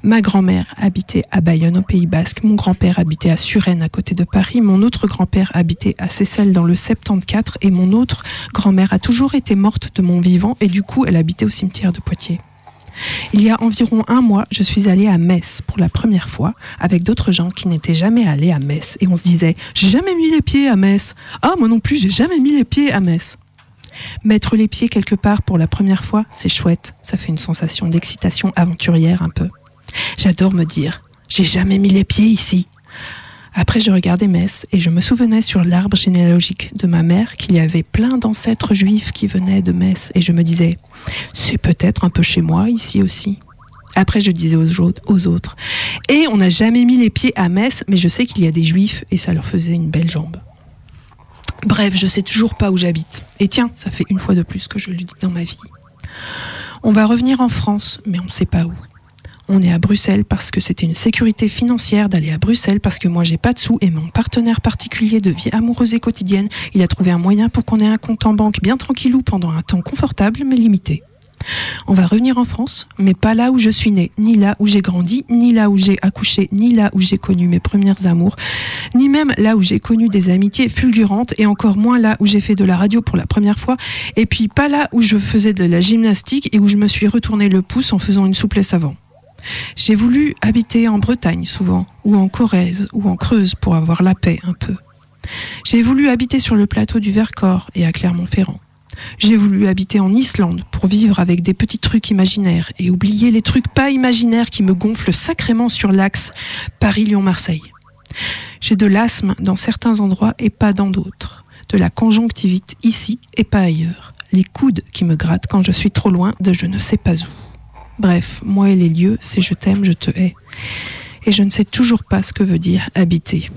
Ma grand-mère habitait à Bayonne au Pays Basque, mon grand-père habitait à Suresnes à côté de Paris, mon autre grand-père habitait à Seyssel dans le 74 et mon autre grand-mère a toujours été morte de mon vivant et du coup elle habitait au cimetière de Poitiers. Il y a environ un mois, je suis allée à Metz pour la première fois avec d'autres gens qui n'étaient jamais allés à Metz et on se disait j'ai jamais mis les pieds à Metz. Ah moi non plus j'ai jamais mis les pieds à Metz. Mettre les pieds quelque part pour la première fois, c'est chouette, ça fait une sensation d'excitation aventurière un peu. J'adore me dire j'ai jamais mis les pieds ici. Après, je regardais Metz et je me souvenais sur l'arbre généalogique de ma mère qu'il y avait plein d'ancêtres juifs qui venaient de Metz et je me disais, c'est peut-être un peu chez moi ici aussi. Après, je disais aux autres, et on n'a jamais mis les pieds à Metz, mais je sais qu'il y a des juifs et ça leur faisait une belle jambe. Bref, je sais toujours pas où j'habite. Et tiens, ça fait une fois de plus que je le dis dans ma vie. On va revenir en France, mais on ne sait pas où. On est à Bruxelles parce que c'était une sécurité financière d'aller à Bruxelles parce que moi j'ai pas de sous et mon partenaire particulier de vie amoureuse et quotidienne, il a trouvé un moyen pour qu'on ait un compte en banque bien tranquillou pendant un temps confortable mais limité. On va revenir en France, mais pas là où je suis née, ni là où j'ai grandi, ni là où j'ai accouché, ni là où j'ai connu mes premières amours, ni même là où j'ai connu des amitiés fulgurantes, et encore moins là où j'ai fait de la radio pour la première fois, et puis pas là où je faisais de la gymnastique et où je me suis retourné le pouce en faisant une souplesse avant. J'ai voulu habiter en Bretagne souvent, ou en Corrèze, ou en Creuse pour avoir la paix un peu. J'ai voulu habiter sur le plateau du Vercors et à Clermont-Ferrand. J'ai voulu habiter en Islande pour vivre avec des petits trucs imaginaires et oublier les trucs pas imaginaires qui me gonflent sacrément sur l'axe Paris-Lyon-Marseille. J'ai de l'asthme dans certains endroits et pas dans d'autres, de la conjonctivite ici et pas ailleurs, les coudes qui me grattent quand je suis trop loin de je ne sais pas où. Bref, moi et les lieux, c'est je t'aime, je te hais. Et je ne sais toujours pas ce que veut dire habiter.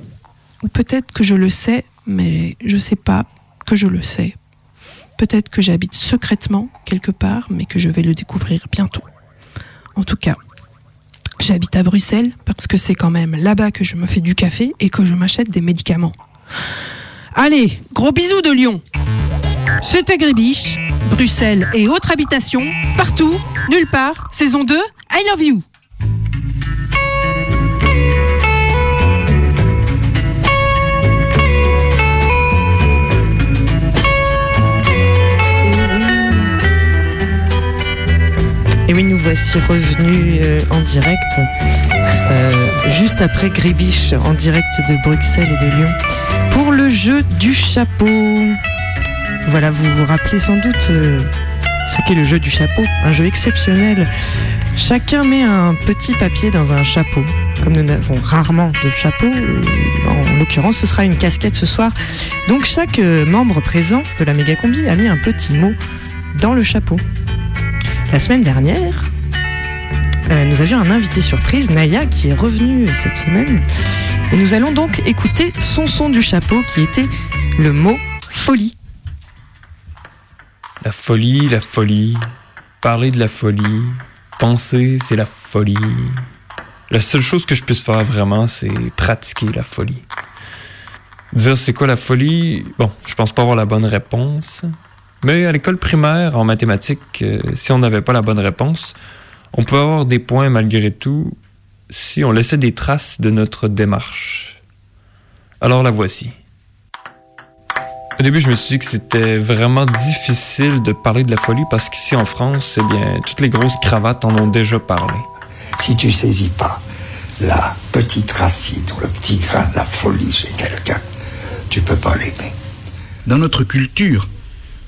Ou peut-être que je le sais, mais je sais pas que je le sais. Peut-être que j'habite secrètement quelque part, mais que je vais le découvrir bientôt. En tout cas, j'habite à Bruxelles parce que c'est quand même là-bas que je me fais du café et que je m'achète des médicaments. Allez, gros bisous de Lyon C'était Grébiche, Bruxelles et autres habitations, partout, nulle part, saison 2, I love you Et oui, nous voici revenus euh, en direct, euh, juste après Grébiche, en direct de Bruxelles et de Lyon, pour le jeu du chapeau. Voilà, vous vous rappelez sans doute euh, ce qu'est le jeu du chapeau, un jeu exceptionnel. Chacun met un petit papier dans un chapeau. Comme nous n'avons rarement de chapeau, euh, en l'occurrence ce sera une casquette ce soir. Donc chaque euh, membre présent de la méga combi a mis un petit mot dans le chapeau. La semaine dernière, nous avions un invité surprise, Naya, qui est revenu cette semaine. Et nous allons donc écouter son son du chapeau qui était le mot folie. La folie, la folie. Parler de la folie. Penser, c'est la folie. La seule chose que je puisse faire vraiment, c'est pratiquer la folie. Dire c'est quoi la folie, bon, je pense pas avoir la bonne réponse. Mais à l'école primaire, en mathématiques, euh, si on n'avait pas la bonne réponse, on pouvait avoir des points malgré tout si on laissait des traces de notre démarche. Alors la voici. Au début, je me suis dit que c'était vraiment difficile de parler de la folie parce qu'ici en France, eh bien, toutes les grosses cravates en ont déjà parlé. Si tu saisis pas la petite racine ou le petit grain de la folie chez quelqu'un, tu peux pas l'aimer. Dans notre culture,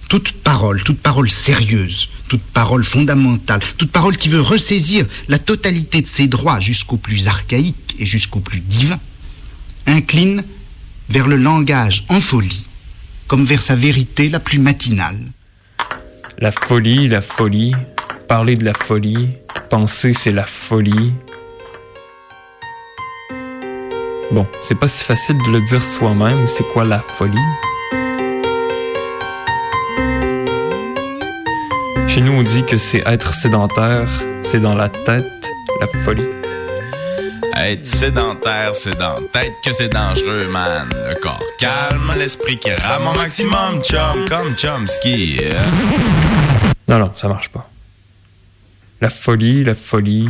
toute parole, toute parole sérieuse, toute parole fondamentale, toute parole qui veut ressaisir la totalité de ses droits jusqu'au plus archaïque et jusqu'au plus divin, incline vers le langage en folie, comme vers sa vérité la plus matinale. La folie, la folie, parler de la folie, penser c'est la folie. Bon, c'est pas si facile de le dire soi-même, c'est quoi la folie? Chez nous, on dit que c'est être sédentaire, c'est dans la tête, la folie. Être sédentaire, c'est dans tête que c'est dangereux, man. Le corps calme, l'esprit qui rame au maximum, chum, comme Chomsky. Non, non, ça marche pas. La folie, la folie,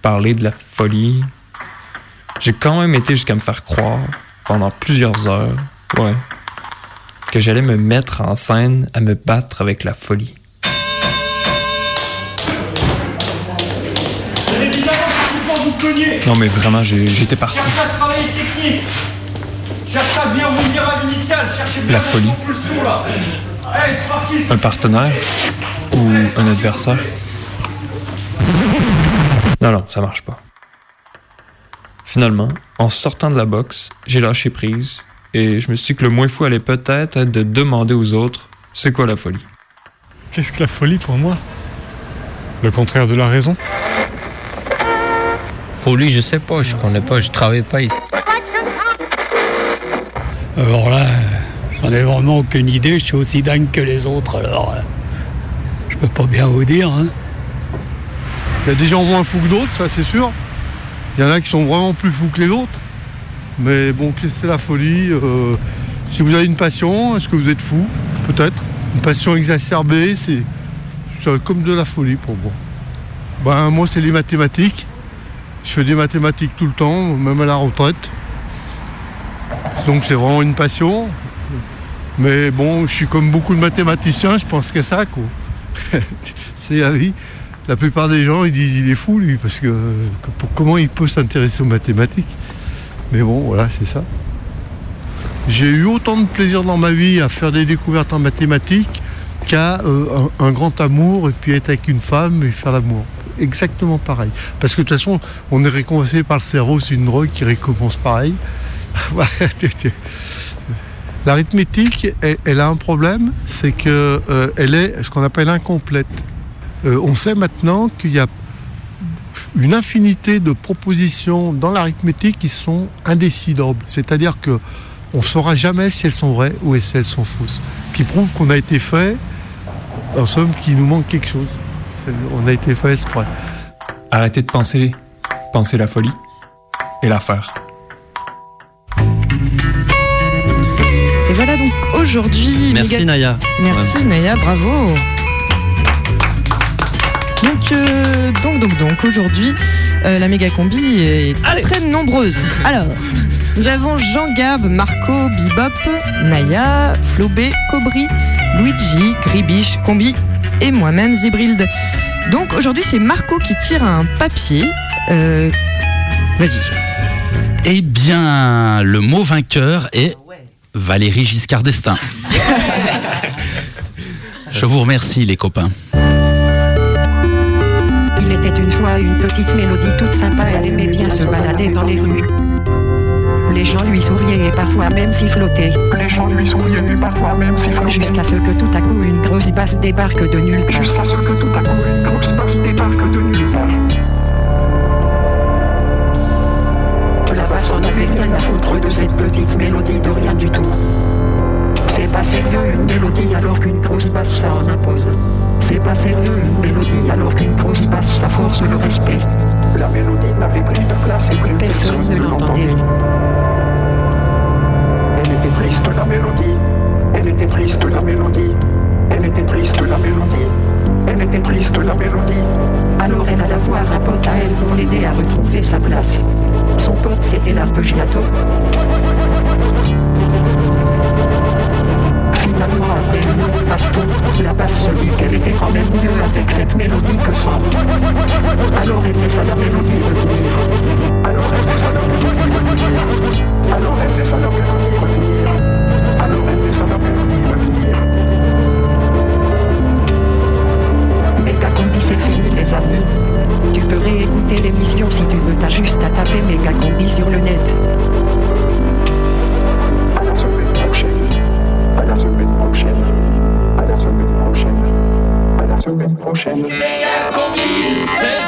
parler de la folie. J'ai quand même été jusqu'à me faire croire, pendant plusieurs heures, ouais, que j'allais me mettre en scène à me battre avec la folie. Non, mais vraiment, j'étais parti. À travailler technique. À bien vous dire à l'initiale. Cherchez bien La folie. là. Parti. Un partenaire ou un adversaire? Non, non, ça marche pas. Finalement, en sortant de la boxe, j'ai lâché prise et je me suis dit que le moins fou allait peut-être être de demander aux autres c'est quoi la folie? Qu'est-ce que la folie pour moi? Le contraire de la raison? Folie, je sais pas, je connais pas, je travaille pas ici. Alors là, j'en ai vraiment aucune idée. Je suis aussi dingue que les autres, alors euh, je peux pas bien vous dire. hein. Il y a des gens moins fous que d'autres, ça c'est sûr. Il y en a qui sont vraiment plus fous que les autres. Mais bon, qu'est-ce que c'est la folie euh, Si vous avez une passion, est-ce que vous êtes fou? Peut-être. Une passion exacerbée, c'est c'est comme de la folie pour moi. Ben, moi, c'est les mathématiques. Je fais des mathématiques tout le temps, même à la retraite. Donc c'est vraiment une passion. Mais bon, je suis comme beaucoup de mathématiciens, je pense qu'à ça, c'est la vie. La plupart des gens, ils disent il est fou, lui, parce que, pour- comment il peut s'intéresser aux mathématiques Mais bon, voilà, c'est ça. J'ai eu autant de plaisir dans ma vie à faire des découvertes en mathématiques qu'à euh, un grand amour et puis être avec une femme et faire l'amour. Exactement pareil. Parce que de toute façon, on est récompensé par le cerveau, c'est une drogue qui récompense pareil. L'arithmétique, elle, a un problème, c'est qu'elle est ce qu'on appelle incomplète. Euh, on sait maintenant qu'il y a une infinité de propositions dans l'arithmétique qui sont indécidables. C'est-à-dire que on ne saura jamais si elles sont vraies ou si elles sont fausses. Ce qui prouve qu'on a été fait, en somme, qu'il nous manque quelque chose. On a été fait exprès. Arrêtez de penser, penser la folie et la faire. Et voilà donc aujourd'hui. Merci, méga- Naya. Merci Ouais. Naya, bravo. Donc, euh, donc, donc, donc, aujourd'hui, euh, la méga combi est très nombreuse. Alors, nous avons Jean Gab, Marco, Bibop, Naya, Flobé, Cobry, Luigi, Gribiche, Combi et moi-même Zébrilde. Donc aujourd'hui, c'est Marco qui tire un papier. Euh, Vas-y. Eh bien, le mot vainqueur est Valérie Giscard d'Estaing. Je vous remercie, les copains. Il était une fois une petite mélodie toute sympa, elle aimait bien se balader dans les rues. Les gens lui souriaient et parfois même sifflotaient. Les gens lui souriaient et parfois même sifflotaient. Jusqu'à ce que tout à coup une grosse basse débarque de nulle part. Jusqu'à ce que tout à coup une grosse basse débarque de nulle part. La basse en avait rien à foutre de cette petite mélodie de rien du tout. C'est pas sérieux une mélodie alors qu'une grosse basse ça en impose. C'est pas sérieux une mélodie alors qu'une grosse basse ça force le respect. La mélodie n'avait pris de place et plus personne ne l'entendait. Triste la mélodie. Elle était triste la mélodie. Elle était triste la mélodie. Elle était triste la mélodie. Alors elle alla voir un pote à elle pour l'aider à retrouver sa place. Son pote c'était l'arpeggiato. Finalement après une longue baston, la Carapace se dit qu'elle était quand même mieux avec cette mélodie que sans. Alors elle laissa la mélodie revenir. Alors elle laissa la mélodie. Alors elle laissa la mélodie revenir. Prochaine. À la semaine prochaine. À la semaine prochaine. À la semaine prochaine. Méga combi, c'est fini